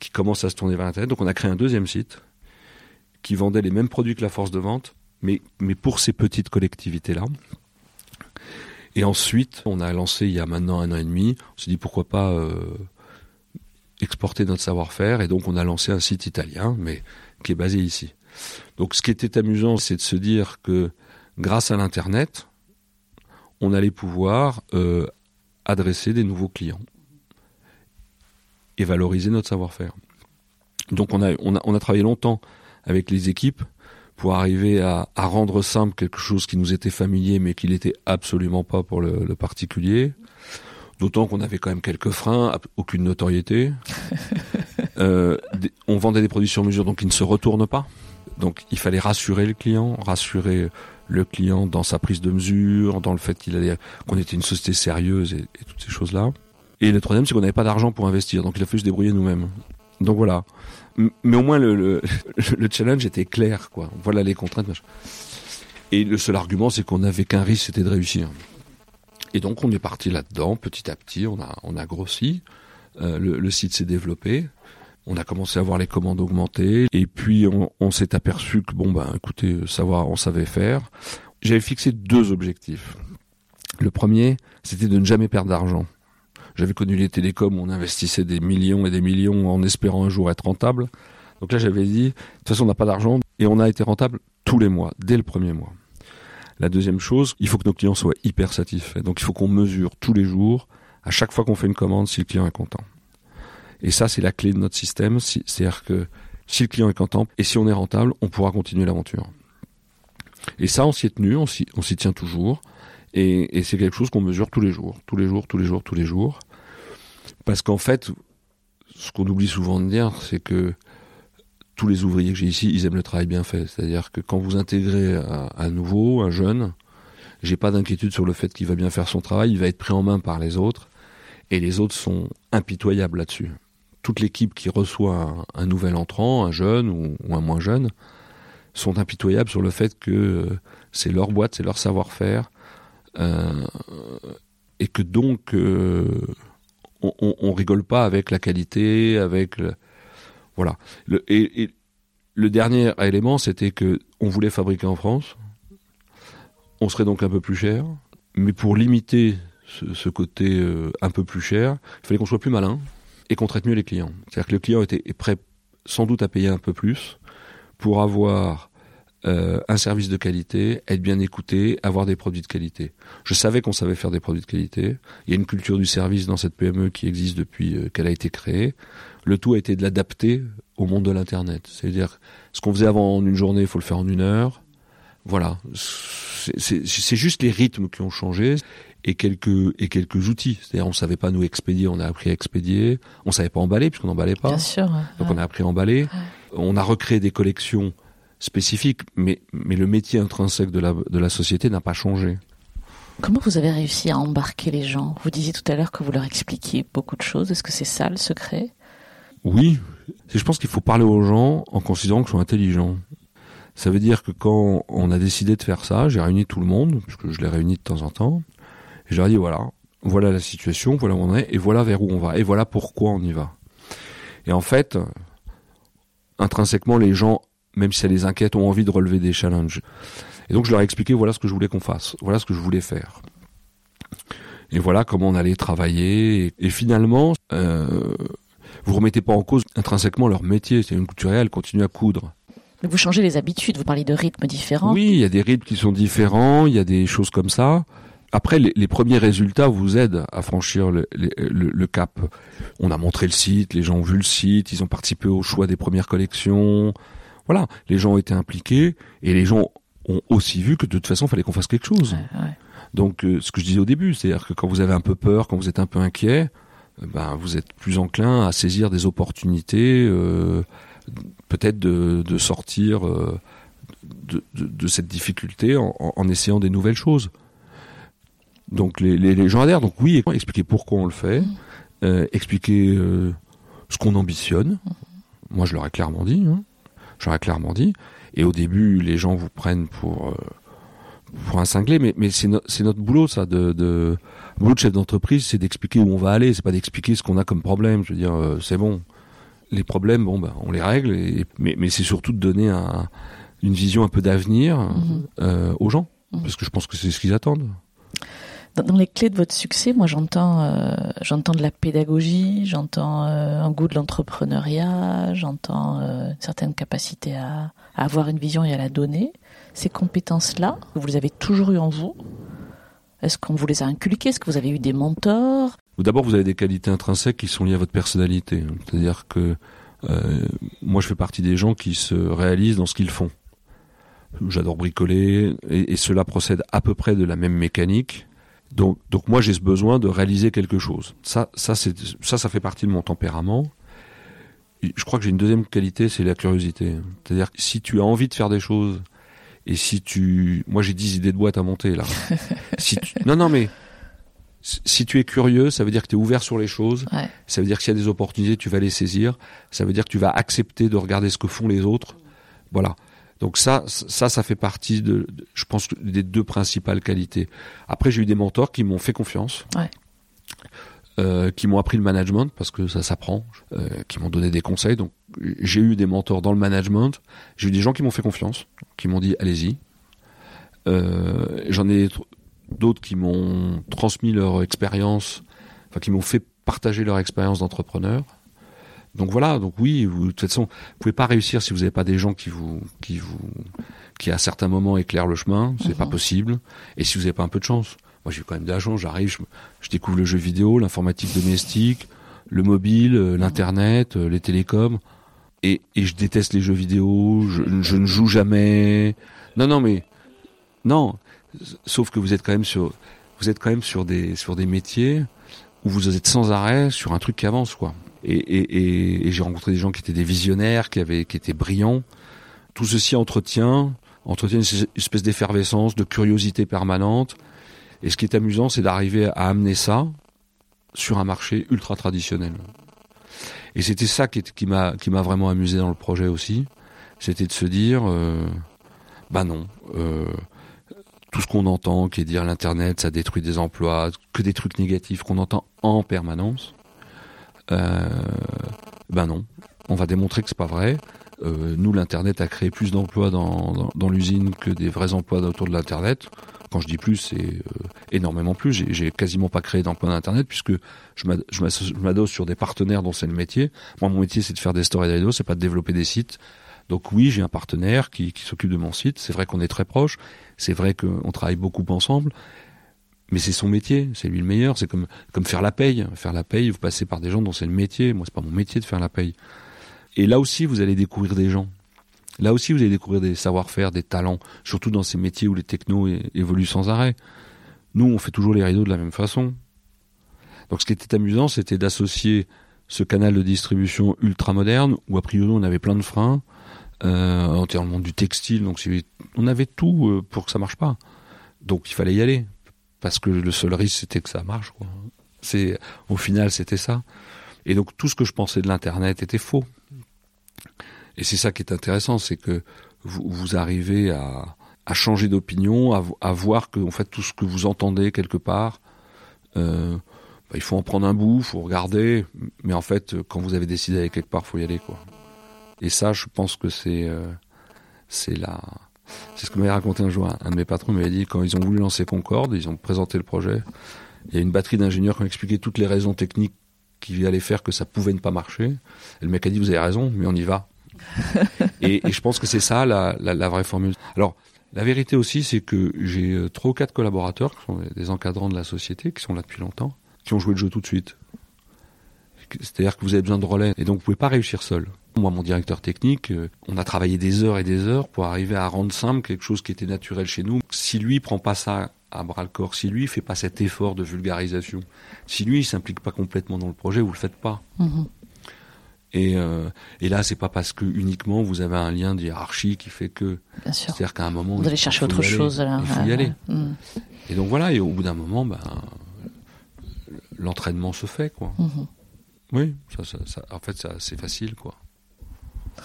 qui commencent à se tourner vers Internet. Donc on a créé un deuxième site qui vendait les mêmes produits que la force de vente, mais, mais pour ces petites collectivités-là. Et ensuite, on a lancé il y a maintenant un an et demi, on s'est dit pourquoi pas euh, exporter notre savoir-faire, et donc on a lancé un site italien, mais qui est basé ici. Donc ce qui était amusant, c'est de se dire que grâce à l'Internet, on allait pouvoir euh, adresser des nouveaux clients et valoriser notre savoir-faire. Donc on a, on, a, on a travaillé longtemps avec les équipes pour arriver à, à, rendre simple quelque chose qui nous était familier mais qui n'était absolument pas pour le, le particulier. D'autant qu'on avait quand même quelques freins, aucune notoriété. [LAUGHS] euh, on vendait des produits sur mesure donc qui ne se retournent pas. Donc il fallait rassurer le client, rassurer le client dans sa prise de mesure, dans le fait qu'il allait qu'on était une société sérieuse et, et toutes ces choses-là. Et le troisième, c'est qu'on n'avait pas d'argent pour investir, donc il a fallu se débrouiller nous-mêmes. Donc voilà. Mais au moins le, le, [LAUGHS] le, challenge était clair, quoi. Voilà les contraintes. Et le seul argument, c'est qu'on n'avait qu'un risque, c'était de réussir. Et donc on est parti là-dedans, petit à petit, on a, on a grossi, euh, le, site s'est développé, on a commencé à voir les commandes augmenter, et puis on, on s'est aperçu que bon ben écoutez, savoir, on savait faire. J'avais fixé deux objectifs. Le premier, c'était de ne jamais perdre d'argent. J'avais connu les télécoms où on investissait des millions et des millions en espérant un jour être rentable. Donc là, j'avais dit, de toute façon, on n'a pas d'argent et on a été rentable tous les mois, dès le premier mois. La deuxième chose, il faut que nos clients soient hyper satisfaits. Donc il faut qu'on mesure tous les jours, à chaque fois qu'on fait une commande, si le client est content. Et ça, c'est la clé de notre système. C'est-à-dire que si le client est content et si on est rentable, on pourra continuer l'aventure. Et ça, on s'y est tenu, on s'y tient toujours. Et, et c'est quelque chose qu'on mesure tous les jours, tous les jours, tous les jours, tous les jours. Parce qu'en fait, ce qu'on oublie souvent de dire, c'est que tous les ouvriers que j'ai ici, ils aiment le travail bien fait. C'est-à-dire que quand vous intégrez un, nouveau, un jeune, j'ai pas d'inquiétude sur le fait qu'il va bien faire son travail, il va être pris en main par les autres, et les autres sont impitoyables là-dessus. Toute l'équipe qui reçoit un, nouvel entrant, un jeune ou, ou, un moins jeune, sont impitoyables sur le fait que euh, c'est leur boîte, c'est leur savoir-faire, euh, et que donc euh, on, on, rigole pas avec la qualité, avec le, voilà. Le, et, et, le dernier élément, c'était que on voulait fabriquer en France. On serait donc un peu plus cher, mais pour limiter ce, côté euh, un peu plus cher, il fallait qu'on soit plus malin et qu'on traite mieux les clients. C'est-à-dire que le client était prêt sans doute à payer un peu plus pour avoir euh, un service de qualité, être bien écouté, avoir des produits de qualité. Je savais qu'on savait faire des produits de qualité. Il y a une culture du service dans cette PME qui existe depuis euh, qu'elle a été créée. Le tout a été de l'adapter au monde de l'Internet. C'est-à-dire, ce qu'on faisait avant en une journée, il faut le faire en une heure. Voilà. C'est juste les rythmes qui ont changé et quelques et quelques outils. C'est-à-dire, on savait pas nous expédier, on a appris à expédier. On savait pas emballer puisqu'on n'emballait pas. Bien sûr. Donc on a appris à emballer. On a recréé des collections spécifique, mais, mais le métier intrinsèque de la, de la société n'a pas changé. Comment vous avez réussi à embarquer les gens? Vous disiez tout à l'heure que vous leur expliquiez beaucoup de choses. Est-ce que c'est ça le secret? Oui. Je pense qu'il faut parler aux gens en considérant qu'ils sont intelligents. Ça veut dire que quand on a décidé de faire ça, j'ai réuni tout le monde, puisque je les réunis de temps en temps, et je leur ai dit voilà, voilà la situation, voilà où on est, et voilà vers où on va, et voilà pourquoi on y va. Et en fait, intrinsèquement, les gens même si ça les inquiète, ont envie de relever des challenges. Et donc je leur ai expliqué voilà ce que je voulais qu'on fasse, voilà ce que je voulais faire. Et voilà comment on allait travailler. Et, finalement, euh, vous remettez pas en cause intrinsèquement leur métier. C'est une couturière, elle continue à coudre. Mais vous changez les habitudes, vous parlez de rythmes différents. Oui, il y a des rythmes qui sont différents, il y a des choses comme ça. Après, les, premiers résultats vous aident à franchir le, le, cap. On a montré le site, les gens ont vu le site, ils ont participé au choix des premières collections. Voilà, les gens ont été impliqués et les gens ont aussi vu que de toute façon, il fallait qu'on fasse quelque chose. Donc, euh, ce que je disais au début, c'est-à-dire que quand vous avez un peu peur, quand vous êtes un peu inquiet, euh, ben vous êtes plus enclin à saisir des opportunités, euh, peut-être de, de, sortir de, de, de, cette difficulté en, en, essayant des nouvelles choses. Donc les, les, les, gens adhèrent. Donc oui, expliquer pourquoi on le fait, mmh. expliquer ce qu'on ambitionne. Mmh. Moi, je leur ai clairement dit. Hein. J'aurais clairement dit. Et au début, les gens vous prennent pour euh, pour un cinglé, mais, mais c'est, c'est notre boulot, ça, de, de le boulot de chef d'entreprise, c'est d'expliquer où on va aller, c'est pas d'expliquer ce qu'on a comme problème. Je veux dire, euh, c'est bon. Les problèmes, bon, ben, on les règle, et, mais, mais c'est surtout de donner un, une vision un peu d'avenir mhm. euh, aux gens, mhm. parce que je pense que c'est ce qu'ils attendent. Dans, les clés de votre succès, moi j'entends euh, j'entends de la pédagogie, j'entends euh, un goût de l'entrepreneuriat, j'entends euh, certaines capacités à, à, avoir une vision et à la donner. Ces compétences-là, vous les avez toujours eues en vous? Est-ce qu'on vous les a inculquées? Est-ce que vous avez eu des mentors? D'abord, vous avez des qualités intrinsèques qui sont liées à votre personnalité. C'est-à-dire que moi, je fais partie des gens qui se réalisent dans ce qu'ils font. J'adore bricoler et, cela procède à peu près de la même mécanique. Donc, donc moi j'ai ce besoin de réaliser quelque chose. Ça, ça, c'est, ça, ça fait partie de mon tempérament. Je crois que j'ai une deuxième qualité, c'est la curiosité. C'est-à-dire si tu as envie de faire des choses et si tu, moi j'ai 10 idées de boîte à monter là. [LAUGHS] si Non, non, mais si tu es curieux, ça veut dire que tu es ouvert sur les choses. Ouais. Ça veut dire que s'il y a des opportunités, tu vas les saisir. Ça veut dire que tu vas accepter de regarder ce que font les autres. Voilà. Donc ça, ça, ça fait partie de, je pense, des deux principales qualités. Après, j'ai eu des mentors qui m'ont fait confiance. Ouais. Euh, qui m'ont appris le management parce que ça s'apprend, euh, qui m'ont donné des conseils. Donc j'ai eu des mentors dans le management, j'ai eu des gens qui m'ont fait confiance, qui m'ont dit allez-y. Euh, J'en ai d'autres qui m'ont transmis leur expérience, enfin qui m'ont fait partager leur expérience d'entrepreneur. Donc voilà, donc oui, vous, de toute façon, vous pouvez pas réussir si vous n'avez pas des gens qui vous, qui vous, qui à certains moments éclairent le chemin, c'est pas mhm. possible. Et si vous n'avez pas un peu de chance, moi j'ai quand même de la chance, j'arrive, je, découvre le jeu vidéo, l'informatique domestique, le mobile, euh, l'internet, euh, les télécoms, et, et je déteste les jeux vidéo, je, je ne joue jamais. Non, non, mais non, sauf que vous êtes quand même sur, vous êtes quand même sur des, sur des métiers où vous êtes sans arrêt sur un truc qui avance, quoi. Et, et, et, j'ai rencontré des gens qui étaient des visionnaires, qui avaient, qui étaient brillants. Tout ceci entretient, entretient une espèce d'effervescence, de curiosité permanente. Et ce qui est amusant, c'est d'arriver à amener ça sur un marché ultra traditionnel. Et c'était ça qui, qui m'a vraiment amusé dans le projet aussi. C'était de se dire, euh, bah non, euh, tout ce qu'on entend, qui est dire l'internet, ça détruit des emplois, que des trucs négatifs qu'on entend en permanence. Euh, ben non, on va démontrer que c'est pas vrai. Euh, nous, l'Internet a créé plus d'emplois dans, dans, dans l'usine que des vrais emplois autour de l'Internet. Quand je dis plus, c'est euh, énormément plus. J'ai, quasiment pas créé d'emplois d'Internet puisque je, m'adosse sur des partenaires dont c'est le métier. Moi, mon métier, c'est de faire des stories vidéo, c'est pas de développer des sites. Donc oui, j'ai un partenaire qui, qui s'occupe de mon site. C'est vrai qu'on est très proches. C'est vrai qu'on travaille beaucoup ensemble. Mais c'est son métier, c'est lui le meilleur. C'est comme comme faire la paye. Faire la paye, vous passez par des gens dont c'est le métier. Moi, c'est pas mon métier de faire la paye. Et là aussi, vous allez découvrir des gens. Là aussi, vous allez découvrir des savoir-faire, des talents, surtout dans ces métiers où les technos évoluent sans arrêt. Nous, on fait toujours les rideaux de la même façon. Donc, ce qui était amusant, c'était d'associer ce canal de distribution ultra moderne, où a priori on avait plein de freins, euh, en termes du textile. Donc, on avait tout euh, pour que ça marche pas. Donc, il fallait y aller, parce que le seul risque, c'était que ça marche. Quoi. C'est, au final, c'était ça. Et donc, tout ce que je pensais de l'internet était faux. Et c'est ça qui est intéressant, c'est que vous, vous arrivez à, à changer d'opinion, à, à voir que en fait tout ce que vous entendez quelque part, euh, bah, il faut en prendre un bout, il faut regarder, mais en fait quand vous avez décidé d'aller quelque part, faut y aller quoi. Et ça, je pense que c'est euh, c'est la c'est ce que m'avait raconté un jour un, de mes patrons, m'avait dit quand ils ont voulu lancer Concorde, ils ont présenté le projet, il y a une batterie d'ingénieurs qui ont expliqué toutes les raisons techniques qui allaient faire que ça pouvait ne pas marcher. Et le mec a dit vous avez raison, mais on y va. [LAUGHS] et, et je pense que c'est ça la, la, la vraie formule. Alors, la vérité aussi, c'est que j'ai euh, trois ou quatre collaborateurs qui sont des encadrants de la société, qui sont là depuis longtemps, qui ont joué le jeu tout de suite. C'est-à-dire que vous avez besoin de relais, et donc vous pouvez pas réussir seul. Moi, mon directeur technique, euh, on a travaillé des heures et des heures pour arriver à rendre simple quelque chose qui était naturel chez nous. Si lui prend pas ça à bras le corps, si lui fait pas cet effort de vulgarisation, si lui il s'implique pas complètement dans le projet, vous le faites pas. Mhm. Et, euh, et là, c'est pas parce que uniquement vous avez un lien de hiérarchie qui fait que. Bien sûr. C'est-à-dire qu'à un moment, Vous allez chercher autre aller. chose. là. Il faut y aller. ouais. Mhm. Et donc voilà, et au bout d'un moment, ben, l'entraînement se fait, quoi. Mhm. Oui, ça, ça, ça- en fait, ça, c'est facile, quoi.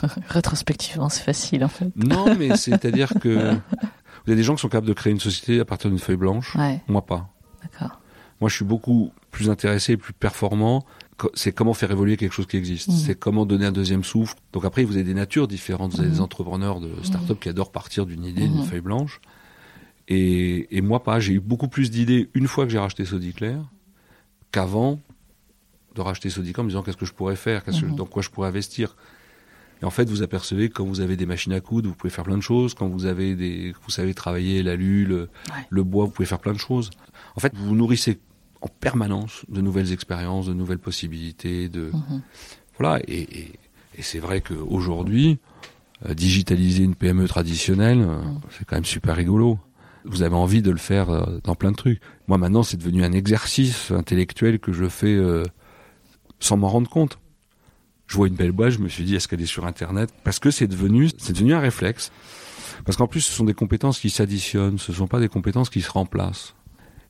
[LAUGHS] Rétrospectivement, c'est facile en fait. Non, mais [LAUGHS] c'est-à-dire que vous avez des gens qui sont capables de créer une société à partir d'une feuille blanche. Ouais, Moi, pas. d'accord. Moi, je suis beaucoup plus intéressé, plus performant. C'est comment faire évoluer quelque chose qui existe. Mhm. C'est comment donner un deuxième souffle. Donc après, vous avez des natures différentes. Vous avez Mhm. des entrepreneurs de start-up qui adorent partir d'une idée, d'une Mhm. feuille blanche. Et, et moi, pas. J'ai eu beaucoup plus d'idées une fois que j'ai racheté Sodiclair qu'avant de racheter Sodicom en me disant qu'est-ce que je pourrais faire, que- Mhm. dans quoi je pourrais investir. Et en fait, vous apercevez que quand vous avez des machines à coudre, vous pouvez faire plein de choses. Quand vous avez des, vous savez travailler l'alu, le, Ouais. le bois, vous pouvez faire plein de choses. En fait, vous vous nourrissez en permanence de nouvelles expériences, de nouvelles possibilités, de Mhm. voilà. Et, et, et c'est vrai qu'aujourd'hui, euh, digitaliser une PME traditionnelle, euh, Mm. c'est quand même super rigolo. Vous avez envie de le faire euh, dans plein de trucs. Moi, maintenant, c'est devenu un exercice intellectuel que je fais euh, sans m'en rendre compte. Je vois une belle boîte, je me suis dit, est-ce qu'elle est sur Internet? Parce que c'est devenu, c'est devenu un réflexe. Parce qu'en plus, ce sont des compétences qui s'additionnent, ce ne sont pas des compétences qui se remplacent.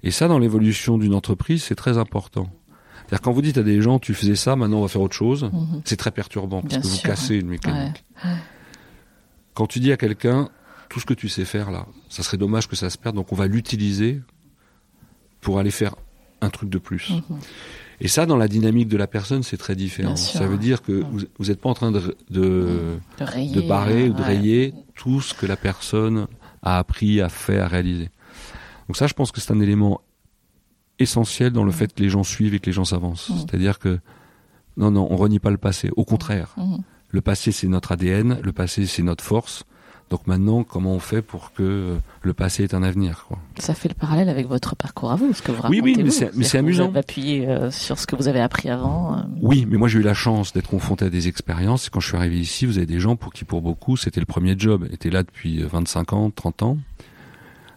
Et ça, dans l'évolution d'une entreprise, c'est très important. C'est-à-dire quand vous dites à des gens, tu faisais ça, maintenant on va faire autre chose, Mhm. c'est très perturbant parce Bien que vous cassez une mécanique. Quand tu dis à quelqu'un, tout ce que tu sais faire là, ça serait dommage que ça se perde, donc on va l'utiliser pour aller faire un truc de plus. Mhm. Et ça, dans la dynamique de la personne, c'est très différent. Ça veut dire que vous n'êtes pas en train de, de, De rayer. de barrer ou de ouais. rayer tout ce que la personne a appris, a fait, a réalisé. Donc ça, je pense que c'est un élément essentiel dans le fait que les gens suivent et que les gens s'avancent. Mm. C'est-à-dire que non, non, on renie pas le passé. Au contraire, Mhm. le passé c'est notre ADN, le passé c'est notre force. Donc maintenant, comment on fait pour que euh, le passé est un avenir quoi? Ça fait le parallèle avec votre parcours à vous, ce que vous Oui, racontez. oui, mais c'est- mais amusant. Vous appuyé euh, sur ce que vous avez appris avant. euh, Oui, mais moi j'ai eu la chance d'être confronté à des expériences. Et quand je suis arrivé ici, vous avez des gens pour qui, pour beaucoup, c'était le premier job. Étaient là depuis euh, 25 ans, 30 ans.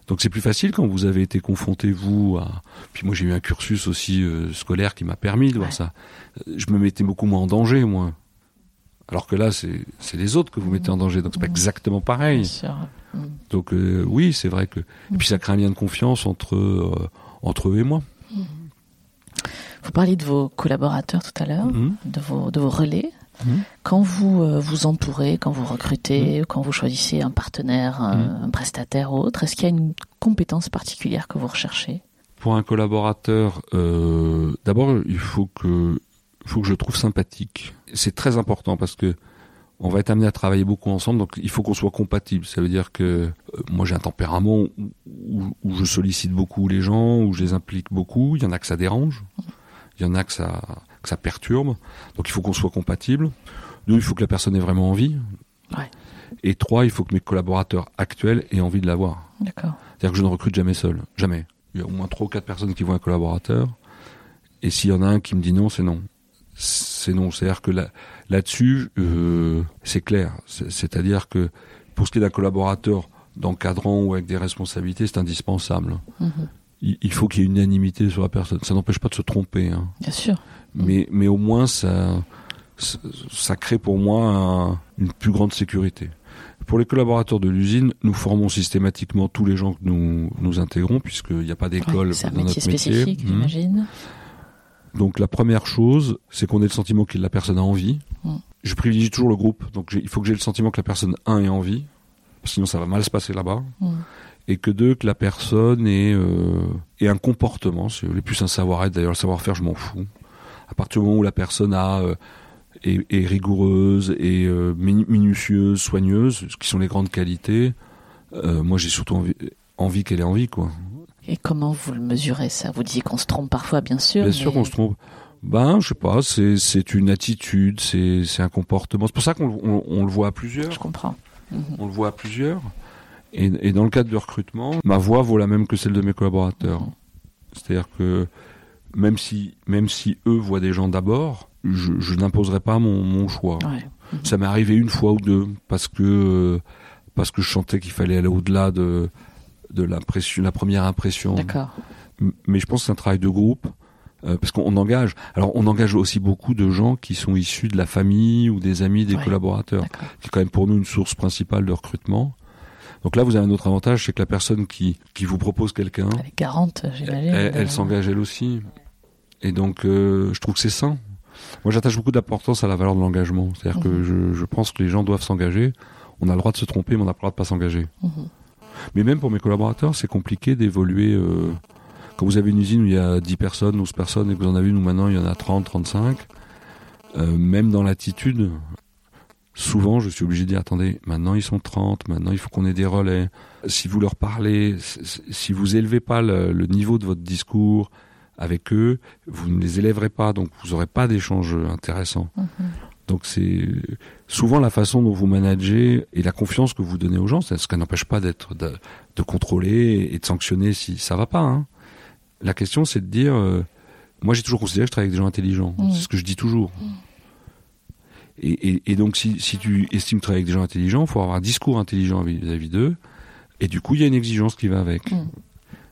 Donc c'est plus facile quand vous avez été confronté, vous, à... Puis moi j'ai eu un cursus aussi euh, scolaire qui m'a permis de voir Ouais. ça. Euh, Je me mettais beaucoup moins en danger, moi. Alors que là, c'est les autres que vous mettez en danger. Donc c'est pas exactement pareil. sûr. Mhm. Donc euh, oui, c'est vrai que... Et puis ça crée un lien de confiance entre, euh, entre eux et moi. Vous parliez de vos collaborateurs tout à l'heure, Mhm. de, vos, de vos relais. Quand vous euh, vous entourez, quand vous recrutez, quand vous choisissez un partenaire, un, un prestataire ou autre, est-ce qu'il y a une compétence particulière que vous recherchez? Pour un collaborateur, d'abord, il faut que, faut que je le trouve sympathique. C'est très important parce que on va être amené à travailler beaucoup ensemble, donc il faut qu'on soit compatible. Ça veut dire que euh, moi j'ai un tempérament où, où, je sollicite beaucoup les gens, où je les implique beaucoup. Il y en a que ça dérange, il y en a que ça, que ça perturbe. Donc il faut qu'on soit compatible. Deux, il faut que la personne ait vraiment envie. Ouais. Et trois, il faut que mes collaborateurs actuels aient envie de l'avoir. D'accord. C'est-à-dire que je ne recrute jamais seul, jamais. Il y a au moins trois ou quatre personnes qui vont un collaborateur. Et s'il y en a un qui me dit non, c'est non. C'est non. C'est-à-dire que là, là-dessus, euh, c'est clair. C'est-à-dire que pour ce qui est d'un collaborateur d'encadrant ou avec des responsabilités, c'est indispensable. Mhm. Il, il faut qu'il y ait une unanimité sur la personne. Ça n'empêche pas de se tromper. Hein. Bien sûr. Mais, mais au moins, ça, ça crée pour moi un- une plus grande sécurité. Pour les collaborateurs de l'usine, nous formons systématiquement tous les gens que nous, nous intégrons, puisqu'il n'y a pas d'école Ouais, c'est un dans métier spécifique, Mhm. j'imagine. Donc la première chose, c'est qu'on ait le sentiment que la personne a envie. Mm. Je privilégie toujours le groupe, donc il faut que j'ai le sentiment que la personne, un, ait envie, sinon ça va mal se passer là-bas. Mm. Et que deux, que la personne ait, euh, ait un comportement, si vous voulez, plus un savoir-être, d'ailleurs le savoir-faire, je m'en fous. À partir du moment où la personne a, euh, est, est rigoureuse et euh, minu- minutieuse, soigneuse, ce qui sont les grandes qualités, euh, moi j'ai surtout envie, envie qu'elle ait envie, quoi. Et comment vous le mesurez? Ça Vous disiez qu'on se trompe parfois, bien sûr. Bien sûr qu'on se trompe. Ben, je sais pas, c'est c'est une attitude, c'est c'est un comportement. C'est pour ça qu'on on, on le voit à plusieurs. Je comprends. Mhm. On le voit à plusieurs. Et, et dans le cadre du recrutement, ma voix vaut la même que celle de mes collaborateurs. Mhm. C'est-à-dire que même si même si eux voient des gens d'abord, je, je n'imposerai pas mon, mon choix. Ouais. Ça m'est arrivé une fois ou deux parce que parce que je sentais qu'il fallait aller au-delà de de la première impression. D'accord. Mais je pense que c'est un travail de groupe euh, parce qu'on engage. Alors on engage aussi beaucoup de gens qui sont issus de la famille ou des amis des Ouais. collaborateurs, D'accord. qui est quand même pour nous une source principale de recrutement. Donc là, vous avez un autre avantage, c'est que la personne qui qui vous propose quelqu'un, Elle est garante, j'imagine. elle, elle de- s'engage elle aussi. Et donc, euh, je trouve que c'est sain. Moi, j'attache beaucoup d'importance à la valeur de l'engagement. C'est-à-dire que je, je pense que les gens doivent s'engager. On a le droit de se tromper, mais on n'a pas le droit de pas s'engager. Mhm. Mais même pour mes collaborateurs, c'est compliqué d'évoluer. euh, quand vous avez une usine où il y a 10 personnes, 12 personnes, et que vous en avez une où maintenant il y en a 30, 35, euh, même dans l'attitude, souvent je suis obligé de dire, attendez, maintenant ils sont 30, maintenant il faut qu'on ait des relais. Si vous leur parlez, si vous élevez pas le, niveau de votre discours avec eux, vous ne les élèverez pas, donc vous n'aurez pas d'échange intéressant. Mhm. Donc c'est souvent la façon dont vous managez et la confiance que vous donnez aux gens, ce qui n'empêche pas d'être de, de contrôler et de sanctionner si ça va pas. hein. La question c'est de dire, euh, moi j'ai toujours considéré que je travaille avec des gens intelligents, Mhm. c'est ce que je dis toujours. Et, et- et donc si, si tu estimes travailler avec des gens intelligents, il faut avoir un discours intelligent vis-à-vis d'eux, et du coup il y a une exigence qui va avec. Mhm.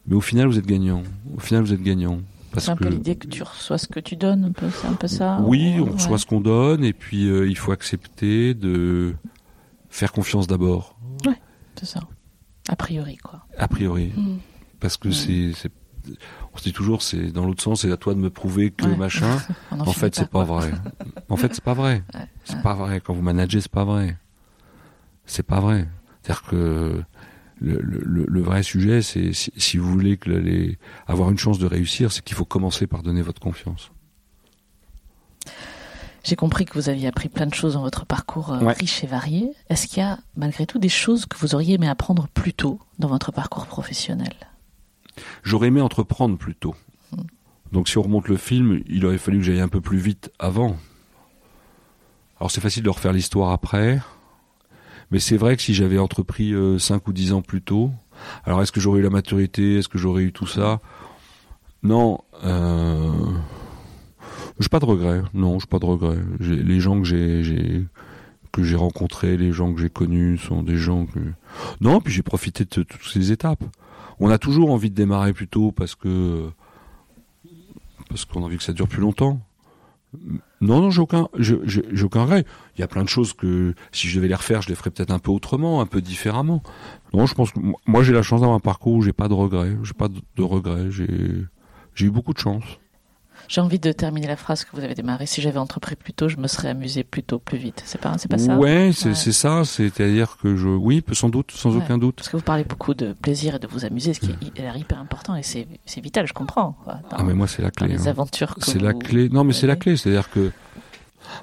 Mais au final vous êtes gagnant. Au final vous êtes gagnant. C'est un peu l'idée que tu reçois ce que tu donnes, un peu, c'est un peu ça oui, on Ouais. reçoit ce qu'on donne et puis euh, il faut accepter de faire confiance d'abord, C'est ça. A priori, quoi. a priori, Mhm. parce que Mm. c'est, on se dit toujours c'est dans l'autre sens, c'est à toi de me prouver que Ouais. machin. [LAUGHS] En fait, c'est pas vrai. En fait, c'est pas vrai. [LAUGHS] Ouais, C'est ouais. pas vrai. Quand vous managez, c'est pas vrai. C'est pas vrai. C'est-à-dire que le, le- le vrai sujet, c'est si, si vous voulez que les, avoir une chance de réussir, c'est qu'il faut commencer par donner votre confiance. J'ai compris que vous aviez appris plein de choses dans votre parcours euh, Ouais. riche et varié. Est-ce qu'il y a malgré tout des choses que vous auriez aimé apprendre plus tôt dans votre parcours professionnel? J'aurais aimé entreprendre plus tôt. Donc si on remonte le film, il aurait fallu que j'aille un peu plus vite avant. Alors c'est facile de refaire l'histoire après, mais c'est vrai que si j'avais entrepris 5 ou 10 ans plus tôt, alors est-ce que j'aurais eu la maturité, est-ce que j'aurais eu tout ça? Non, euh... j'ai pas de regrets. Non, j'ai pas de regrets. Les gens que j'ai, que j'ai rencontrés, les gens que j'ai connus sont des gens que non. Puis j'ai profité de toutes ces étapes. On a toujours envie de démarrer plus tôt parce que parce qu'on a envie que ça dure plus longtemps. Non, non, j'ai aucun, regret. Il y a plein de choses que si je devais les refaire, je les ferais peut-être un peu autrement, un peu différemment. Non, je pense que moi- j'ai la chance d'avoir un parcours où j'ai pas de regrets, j'ai pas de, de regrets, j'ai eu beaucoup de chance. J'ai envie de terminer la phrase que vous avez démarrée. Si j'avais entrepris plus tôt, je me serais amusé plus tôt, plus vite. C'est pas, c'est pas ça? Ouais, c'est Ouais. ça, c'est-à-dire que je, oui, sans doute, sans Ouais. aucun doute. Parce que vous parlez beaucoup de plaisir et de vous amuser, ce qui est hy- est hyper important et c'est vital, je comprends. quoi, dans- Ah mais moi c'est la clé. les hein. aventures que C'est la clé. Non, mais c'est la clé. C'est-à-dire que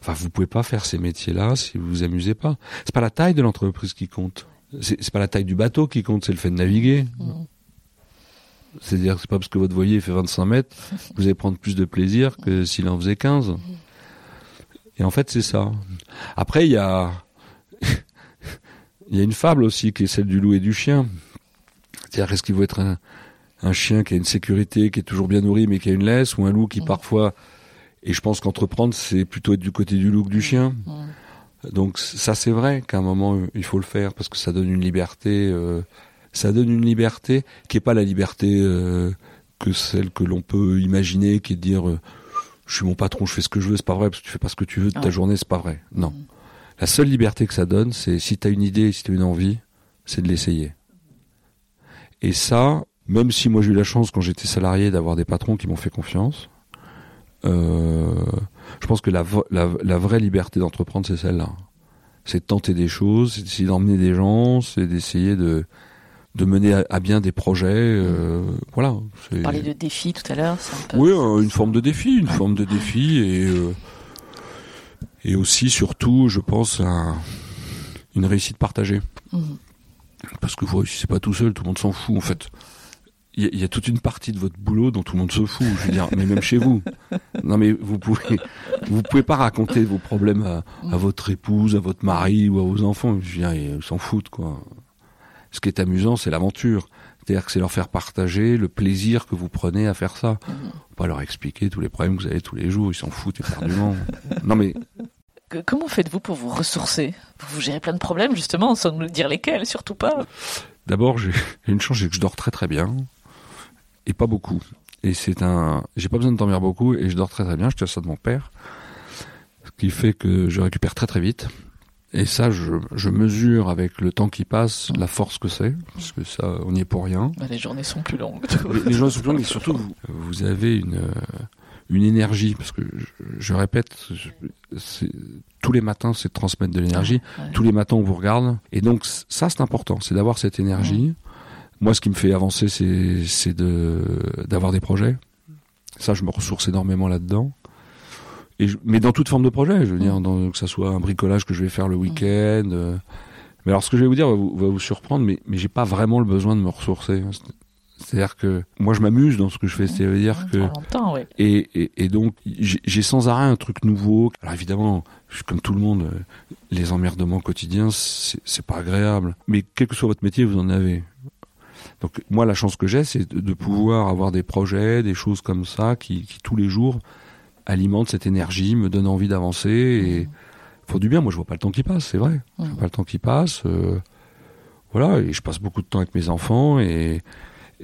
Enfin, vous pouvez pas faire ces métiers-là si vous vous amusez pas. C'est pas la taille de l'entreprise qui compte. C'est pas la taille du bateau qui compte, c'est le fait de naviguer. Mmh. C'est-à-dire que c'est pas parce que votre voilier fait 25 mètres que [LAUGHS] vous allez prendre plus de plaisir que s'il en faisait 15. Et en fait, c'est ça. Après, il y a, [LAUGHS] il y a une fable aussi qui est celle du loup et du chien. C'est-à-dire, est-ce qu'il vaut être un, un, chien qui a une sécurité, qui est toujours bien nourri, mais qui a une laisse, ou un loup qui parfois, et je pense qu'entreprendre, c'est plutôt être du côté du loup que du chien. Donc ça, c'est vrai qu'à un moment, il faut le faire parce que ça donne une liberté. Euh, ça donne une liberté qui est pas la liberté euh, que celle que l'on peut imaginer, qui est de dire euh, je suis mon patron, je fais ce que je veux, c'est pas vrai parce que tu fais pas ce que tu veux de ta journée, c'est pas vrai. Non. Mm. La seule liberté que ça donne, c'est si tu as une idée, si tu as une envie, c'est de l'essayer. Et ça, même si moi j'ai eu la chance quand j'étais salarié d'avoir des patrons qui m'ont fait confiance, euh, je pense que la, la, la vraie liberté d'entreprendre, c'est celle-là. C'est de tenter des choses, c'est d'essayer d'emmener des gens, c'est d'essayer de de mener à, bien des projets. Euh, voilà. Vous parliez de défis tout à l'heure. Oui, une forme de défi, une forme de défi et euh, et aussi surtout, je pense, une réussite partagée. Mhm. Parce que vous réussissez pas tout seul, tout le monde s'en fout en fait. Il y, a toute une partie de votre boulot dont tout le monde se fout, je veux dire, mais même chez vous. [LAUGHS] Non mais vous pouvez, vous pouvez pas raconter vos problèmes à, à votre épouse, à votre mari ou à vos enfants. Je veux dire, ils s'en foutent quoi. Ce qui est amusant, c'est l'aventure. C'est-à-dire que c'est leur faire partager le plaisir que vous prenez à faire ça. Mmh. Pas leur expliquer tous les problèmes que vous avez tous les jours, ils s'en foutent éperdument. [LAUGHS] non mais Comment faites-vous pour vous ressourcer? Vous gérez plein de problèmes justement, sans nous dire lesquels, surtout pas. D'abord, j'ai [LAUGHS] une chance, c'est que je dors très très bien et pas beaucoup. Et c'est un, j'ai pas besoin de dormir beaucoup et je dors très très bien. Je tiens ça de mon père, ce qui fait que je récupère très très vite. Et ça, je, je, mesure avec le temps qui passe la force que c'est, parce que ça, on n'y est pour rien. Bah, les journées sont plus longues. les, journées sont plus longues, et surtout, vous, vous avez une, une énergie, parce que je, je répète, tous les matins, c'est de transmettre de l'énergie. Tous les matins, on vous regarde. Et donc, ça, c'est important, c'est d'avoir cette énergie. Moi, ce qui me fait avancer, c'est d'avoir des projets. Ça, je me ressource énormément là-dedans mais dans toute forme de projet, je veux dire, dans, que ça soit un bricolage que je vais faire le week-end. Euh. mais alors, ce que je vais vous dire va vous, va vous surprendre, mais, mais j'ai pas vraiment le besoin de me ressourcer. C'est-à-dire que moi, je m'amuse dans ce que je fais. C'est-à-dire que et, et, et, donc j'ai sans arrêt un truc nouveau. Alors évidemment, comme tout le monde, euh, les emmerdements quotidiens, c'est pas agréable. Mais quel que soit votre métier, vous en avez. Donc moi, la chance que j'ai, c'est de, de, pouvoir avoir des projets, des choses comme ça, qui, qui tous les jours alimente cette énergie, me donne envie d'avancer et faut du bien. Moi, je vois pas le temps qui passe, c'est vrai. Je vois pas le temps qui passe. Euh, voilà, et je passe beaucoup de temps avec mes enfants et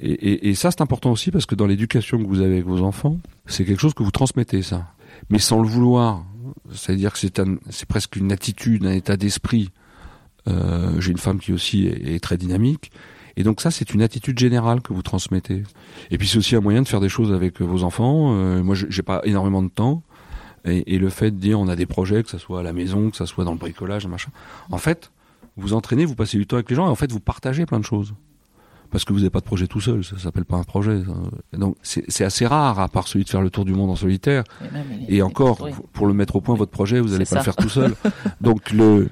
et, et, ça c'est important aussi parce que dans l'éducation que vous avez avec vos enfants, c'est quelque chose que vous transmettez ça, mais sans le vouloir. C'est-à-dire que c'est c'est presque une attitude, un état d'esprit. Euh, J'ai une femme qui aussi est très dynamique et donc ça, c'est une attitude générale que vous transmettez. Et puis c'est aussi un moyen de faire des choses avec vos enfants. Euh, moi, j'ai pas énormément de temps. Et, le fait de dire on a des projets, que ça soit à la maison, que ça soit dans le bricolage, machin. En fait, vous entraînez, vous passez du temps avec les gens et en fait, vous partagez plein de choses. Parce que vous n'avez pas de projet tout seul, ça s'appelle pas un projet. Donc c'est assez rare, à part celui de faire le tour du monde en solitaire. Et, encore, pour le mettre au point, votre projet, vous n'allez pas le faire tout seul. [LAUGHS] Donc le,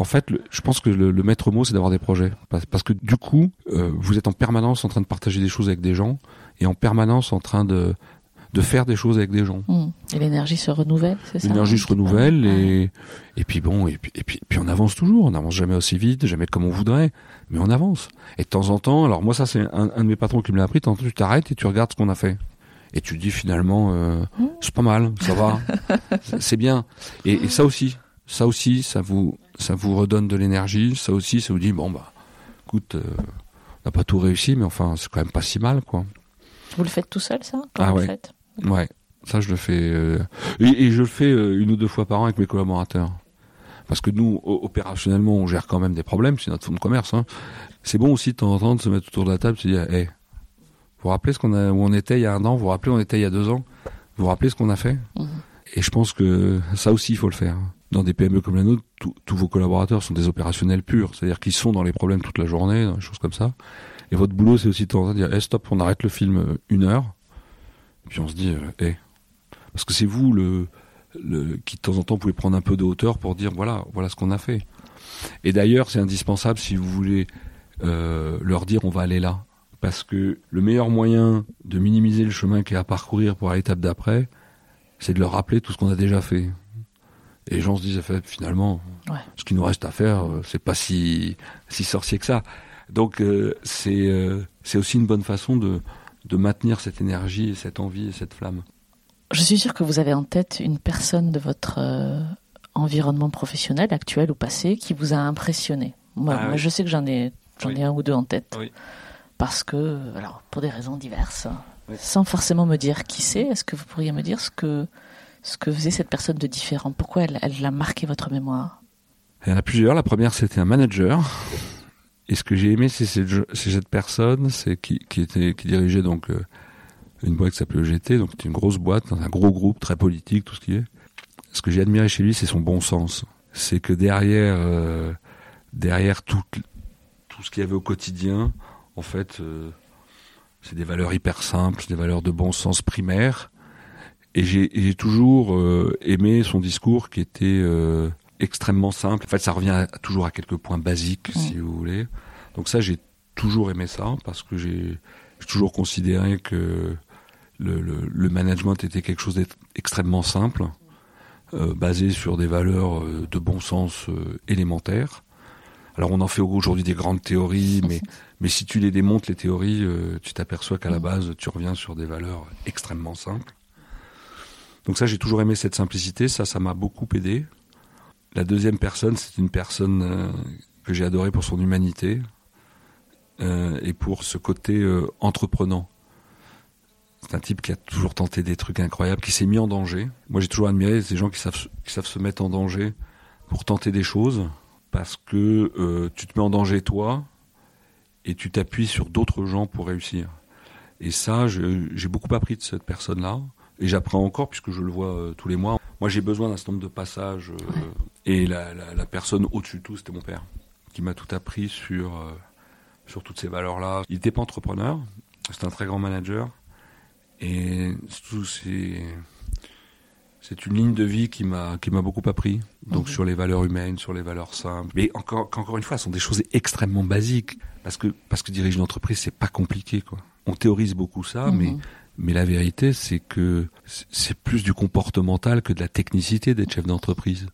en fait, je pense que le, maître mot, c'est d'avoir des projets. Parce, que du coup, euh, vous êtes en permanence en train de partager des choses avec des gens et en permanence en train de, de faire des choses avec des gens. Mmh. Et l'énergie se renouvelle, c'est ça L'énergie se renouvelle et, et puis bon, et puis, et puis, puis on avance toujours. On n'avance jamais aussi vite, jamais comme on voudrait, mais on avance. Et de temps en temps, alors moi ça c'est un, de mes patrons qui me l'a appris, temps tu t'arrêtes et tu regardes ce qu'on a fait. Et tu te dis finalement, euh, mmh. c'est pas mal, ça va, [LAUGHS] c'est bien. Et, et ça aussi, ça aussi, ça vous, ça vous redonne de l'énergie. Ça aussi, ça vous dit bon bah, écoute, euh, on n'a pas tout réussi, mais enfin, c'est quand même pas si mal, quoi. Vous le faites tout seul, ça quand Ah ouais. faites ouais. Ça, je le fais euh, et, je le fais euh, une ou deux fois par an avec mes collaborateurs. Parce que nous, opérationnellement, on gère quand même des problèmes. C'est notre fonds de commerce. Hein. C'est bon aussi de temps en temps de se mettre autour de la table, et se dire, hey, vous vous rappelez ce qu'on a, où on était il y a un an, vous vous rappelez où on était il y a deux ans, vous vous rappelez ce qu'on a fait. Mhm. Et je pense que ça aussi, il faut le faire dans des PME comme la nôtre, tous vos collaborateurs sont des opérationnels purs, c'est-à-dire qu'ils sont dans les problèmes toute la journée, des choses comme ça. Et votre boulot, c'est aussi de temps en temps dire, hey, stop, on arrête le film euh, une heure, puis on se dit, eh, parce que c'est vous le, le, qui de temps en temps pouvait prendre un peu de hauteur pour dire voilà, voilà ce qu'on a fait. Et d'ailleurs, c'est indispensable si vous voulez euh, leur dire on va aller là. Parce que le meilleur moyen de minimiser le chemin qu'il y a à parcourir pour l'étape d'après, c'est de leur rappeler tout ce qu'on a déjà fait. Et les gens se disent finalement, Ouais. ce qui nous reste à faire, euh, c'est pas si, si sorcier que ça. Donc euh, c'est euh, c'est aussi une bonne façon de, de maintenir cette énergie et cette envie et cette flamme. Je suis sûr que vous avez en tête une personne de votre euh, environnement professionnel, actuel ou passé, qui vous a impressionné. Moi, Ah moi, oui. je sais que j'en ai, j'en ai Oui. un ou deux en tête. Oui. Parce que, alors, pour des raisons diverses, Oui. sans forcément me dire qui c'est, est-ce que vous pourriez me dire ce que, ce que faisait cette personne de différent? Pourquoi elle, elle a marqué votre mémoire? Il y en a plusieurs. La première, c'était un manager. Et ce que j'ai aimé, c'est cette, personne, c'est qui, dirigeait donc euh, une boîte qui s'appelait EGT, donc c'était une grosse boîte, un gros groupe très politique, tout ce qui est. Ce que j'ai admiré chez lui, c'est son bon sens. C'est que derrière, euh, derrière tout, tout ce qu'il y avait au quotidien, en fait, euh, c'est des valeurs hyper simples, des valeurs de bon sens primaire. Et j'ai j'ai toujours euh, aimé son discours qui était euh, extrêmement simple. En fait, ça revient à- toujours à quelques points basiques, si vous voulez. Donc ça, j'ai toujours aimé ça parce que j'ai j'ai toujours considéré que le, le, le management était quelque chose d'extrêmement simple, euh, basé sur des valeurs euh, de bon sens euh, élémentaires. Alors on en fait aujourd'hui des grandes théories, mais, mais si tu les démontes, les théories, euh, tu t'aperçois qu'à la base, tu reviens sur des valeurs extrêmement simples. Donc ça, j'ai toujours aimé cette simplicité, ça, ça m'a beaucoup aidé. La deuxième personne, c'est une personne euh, que j'ai adorée pour son humanité euh, et pour ce côté euh, entreprenant. C'est un type qui a toujours tenté des trucs incroyables, qui s'est mis en danger. Moi, j'ai toujours admiré ces gens qui savent, se- mettre en danger pour tenter des choses, parce que tu te mets en danger toi, et tu t'appuies sur d'autres gens pour réussir. Et ça, j'ai beaucoup appris de cette personne-là, et j'apprends encore puisque je le vois euh, tous les mois. Moi, j'ai besoin d'un certain nombre de passages, euh, et la, la- la personne au-dessus de tout, c'était mon père, qui m'a tout appris sur, euh, sur toutes ces valeurs-là. Il n'était pas entrepreneur, c'était un très grand manager, et c'est c'est une ligne de vie qui m'a qui m'a beaucoup appris. Donc Mhm. sur les valeurs humaines, sur les valeurs simples. Mais encore une fois, ce sont des choses extrêmement basiques parce que parce que diriger une entreprise, c'est pas compliqué quoi. On théorise beaucoup ça, Mhm. mais mais la vérité, c'est que c'est- plus du comportemental que de la technicité d'être chef d'entreprise.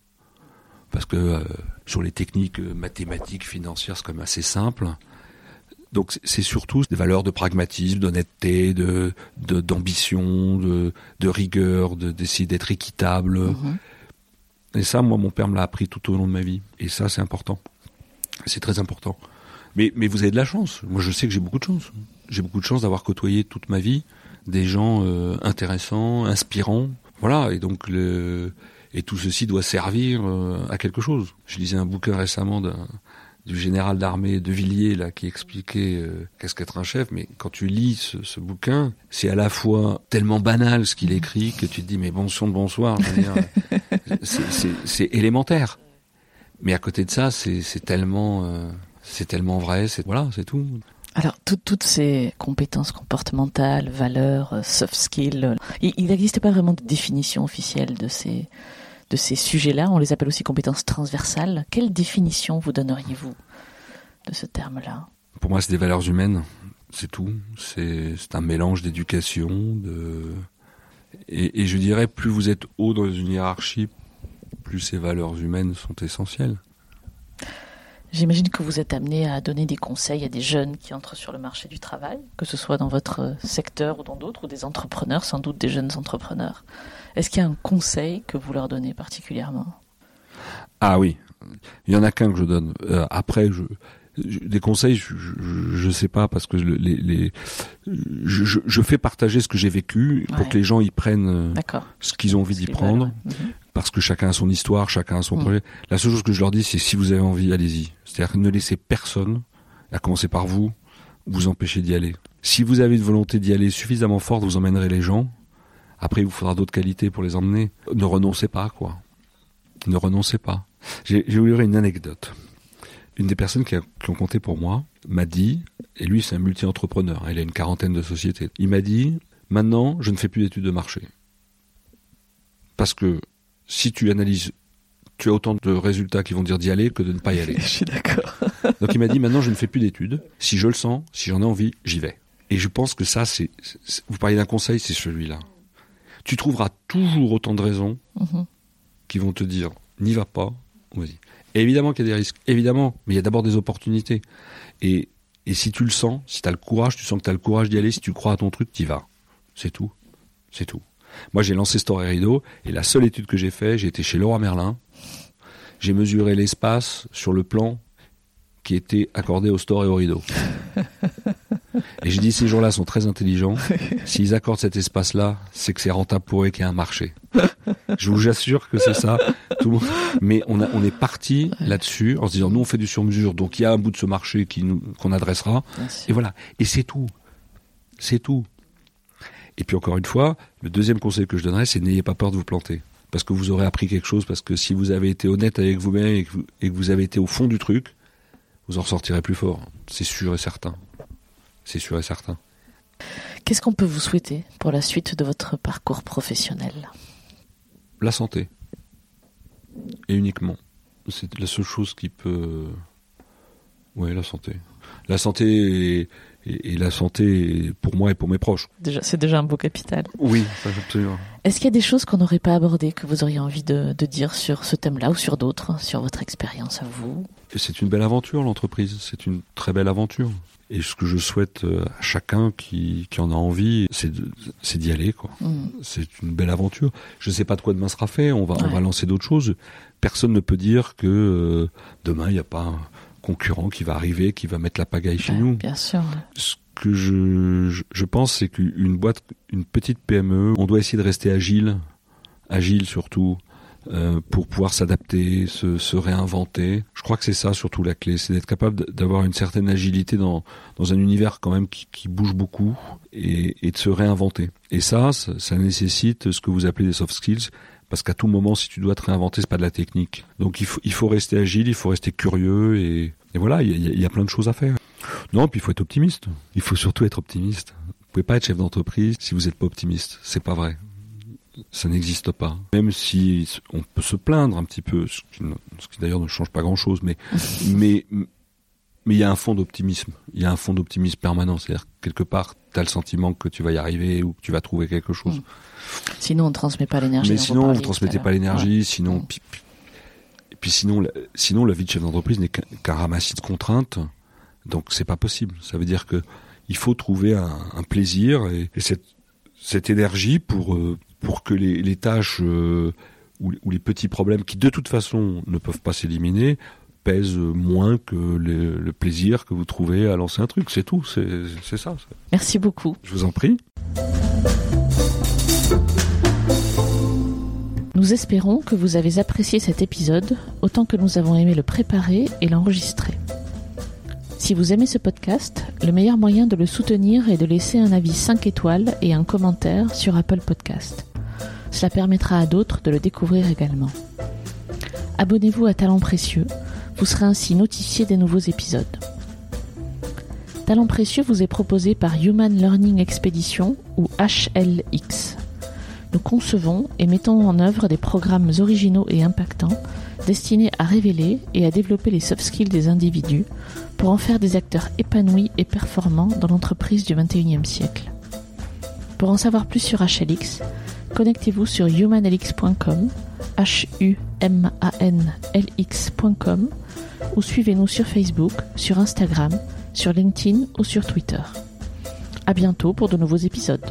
Parce que euh, sur les techniques euh, mathématiques, financières, c'est quand même assez simple. Donc c'est- surtout des valeurs de pragmatisme, d'honnêteté, de d'ambition, de, de rigueur, de- d'essayer d'être équitable. Et ça, moi, mon père me l'a appris tout au long de ma vie. Et ça, c'est important. C'est très important. Mais, mais vous avez de la chance. Moi, je sais que j'ai beaucoup de chance. J'ai beaucoup de chance d'avoir côtoyé toute ma vie des gens euh, intéressants, inspirants. Voilà. Et donc, le, et tout ceci doit servir euh, à quelque chose. Je lisais un bouquin récemment d'un du général d'armée de Villiers là qui expliquait euh, qu'est-ce qu'être un chef mais quand tu lis ce, ce bouquin c'est à la fois tellement banal ce qu'il écrit que tu te dis mais bon sang de bonsoir [LAUGHS] c'est- élémentaire mais à côté de ça c'est c'est tellement euh, c'est tellement vrai c'est voilà c'est tout Alors, tout- toutes ces compétences comportementales, valeurs, euh, soft skills, euh, il n'existe pas vraiment de définition officielle de ces, de ces sujets-là. On les appelle aussi compétences transversales. Quelle définition vous donneriez-vous de ce terme-là? Pour moi c'est des valeurs humaines c'est tout c'est un mélange d'éducation et je dirais plus vous êtes haut dans une hiérarchie plus ces valeurs humaines sont essentielles J'imagine que vous êtes amené à donner des conseils à des jeunes qui entrent sur le marché du travail, que ce soit dans votre euh, secteur ou dans d'autres, ou des entrepreneurs, sans doute des jeunes entrepreneurs. Est-ce qu'il y a un conseil que vous leur donnez particulièrement? Ah oui, il y en a qu'un que je donne. Euh, après, je, je- des conseils, je, je, je sais pas parce que le- les, les je, fais partager ce que j'ai vécu pour que les gens y prennent euh, ce qu'ils ont envie d'y prendre. Mhm. Parce que chacun a son histoire, chacun a son Mm. projet. La seule chose que je leur dis, c'est si vous avez envie, allez-y. C'est-à-dire ne laissez personne, à commencer par vous, vous empêcher d'y aller. Si vous avez une volonté d'y aller suffisamment forte, vous emmènerez les gens. Après, il vous faudra d'autres qualités pour les emmener. Ne renoncez pas, quoi. Ne renoncez pas. J'ai lire une anecdote. Une des personnes qui, a- qui ont compté pour moi m'a dit, et lui c'est un multi-entrepreneur, il a une quarantaine de sociétés, il m'a dit, maintenant je ne fais plus d'études de marché. Parce que si tu analyses, tu as autant de résultats qui vont dire d'y aller que de ne pas y aller. [LAUGHS] Je suis d'accord. [LAUGHS] Donc il m'a dit maintenant je ne fais plus d'études. Si je le sens, si j'en ai envie, j'y vais. Et je pense que ça, c'est, vous parliez d'un conseil, c'est celui-là. Tu trouveras toujours autant de raisons Mhm. qui vont te dire n'y va pas, vas-y. Et évidemment qu'il y a des risques, évidemment, mais il y a d'abord des opportunités. Et, et si tu le sens, si tu as le courage, tu sens que tu as le courage d'y aller, si tu crois à ton truc, tu y vas. C'est tout. C'est tout. Moi, j'ai lancé Story Rideau et la seule étude que j'ai fait, j'ai été chez Leroy Merlin. J'ai mesuré l'espace sur le plan qui était accordé au store et au rideau. [LAUGHS] Et j'ai dit, ces gens-là sont très intelligents. S'ils accordent cet espace-là, c'est que c'est rentable pour eux et qu'il y a un marché. Je vous assure que c'est ça. Tout le monde- Mais on, a, on est parti là-dessus en se disant, nous, on fait du sur-mesure, donc il y a un bout de ce marché qu'on adressera. Et voilà. Et c'est tout. C'est tout. Et puis encore une fois, le deuxième conseil que je donnerais, c'est n'ayez pas peur de vous planter. Parce que vous aurez appris quelque chose, parce que si vous avez été honnête avec vous-même et, que vous- et que vous avez été au fond du truc, vous en ressortirez plus fort. C'est sûr et certain. C'est sûr et certain. Qu'est-ce qu'on peut vous souhaiter pour la suite de votre parcours professionnel? La santé. Et uniquement. C'est la seule chose qui peut. Ouais, la santé. La santé et, et- et la santé pour moi et pour mes proches. Déjà, c'est déjà un beau capital. Oui, ça absolument. Est-ce qu'il y a des choses qu'on n'aurait pas abordées que vous auriez envie de, de dire sur ce thème-là ou sur d'autres, sur votre expérience à vous? C'est une belle aventure, l'entreprise. C'est une très belle aventure. Et ce que je souhaite euh, à chacun qui, qui en a envie, c'est d'y aller, quoi. Hmm. C'est une belle aventure. Je ne sais pas de quoi demain sera fait. On va, on Ouais. va lancer d'autres choses. Personne ne peut dire que euh, demain, il n'y a pas un concurrent qui va arriver, qui va mettre la pagaille chez nous. Bien sûr. Ce que je, je, je pense, c'est qu'une boîte, une petite PME, on doit essayer de rester agile, agile surtout, euh, pour pouvoir s'adapter, se, se réinventer. Je crois que c'est ça surtout la clé, c'est d'être capable d'avoir une certaine agilité dans, dans un univers quand même qui, qui bouge beaucoup et, et de se réinventer. Et ça, ça, ça nécessite ce que vous appelez des soft skills. Parce qu'à tout moment, si tu dois te réinventer, c'est pas de la technique. Donc il faut, il faut rester agile, il faut rester curieux et, et voilà, il y, a, il y a plein de choses à faire. Non, puis il faut être optimiste. Il faut surtout être optimiste. Vous pouvez pas être chef d'entreprise si vous n'êtes pas optimiste. C'est pas vrai. Ça n'existe pas. Même si on peut se plaindre un petit peu, ce qui, qui d'ailleurs ne change pas grand-chose, mais [LAUGHS] mais mais il y a un fond d'optimisme. Il y a un fond d'optimisme permanent. C'est-à-dire que quelque part, tu as le sentiment que tu vas y arriver ou que tu vas trouver quelque chose. Sinon, on ne transmet pas l'énergie. Mais sinon, vous tout transmettez à pas l'énergie, sinon, Mm. puis, puis- et puis sinon, la, sinon la vie de chef d'entreprise n'est qu'un ramassis de contraintes, donc c'est pas possible. Ça veut dire que il faut trouver un, un plaisir et, et cette, cette énergie pour euh, pour que les, les tâches euh, ou, ou les petits problèmes qui de toute façon ne peuvent pas s'éliminer pèsent moins que le, le plaisir que vous trouvez à lancer un truc. C'est tout. C'est ça. Merci beaucoup. Je vous en prie. Nous espérons que vous avez apprécié cet épisode autant que nous avons aimé le préparer et l'enregistrer. Si vous aimez ce podcast, le meilleur moyen de le soutenir est de laisser un avis 5 étoiles et un commentaire sur Apple Podcast. Cela permettra à d'autres de le découvrir également. Abonnez-vous à Talent Précieux, vous serez ainsi notifié des nouveaux épisodes. Talent Précieux vous est proposé par Human Learning Expedition ou HLX. Nous concevons et mettons en œuvre des programmes originaux et impactants destinés à révéler et à développer les soft skills des individus pour en faire des acteurs épanouis et performants dans l'entreprise du 21e siècle. Pour en savoir plus sur HLX, connectez-vous sur humanlx.com, h u m a n l x.com ou suivez-nous sur Facebook, sur Instagram, sur LinkedIn ou sur Twitter. À bientôt pour de nouveaux épisodes.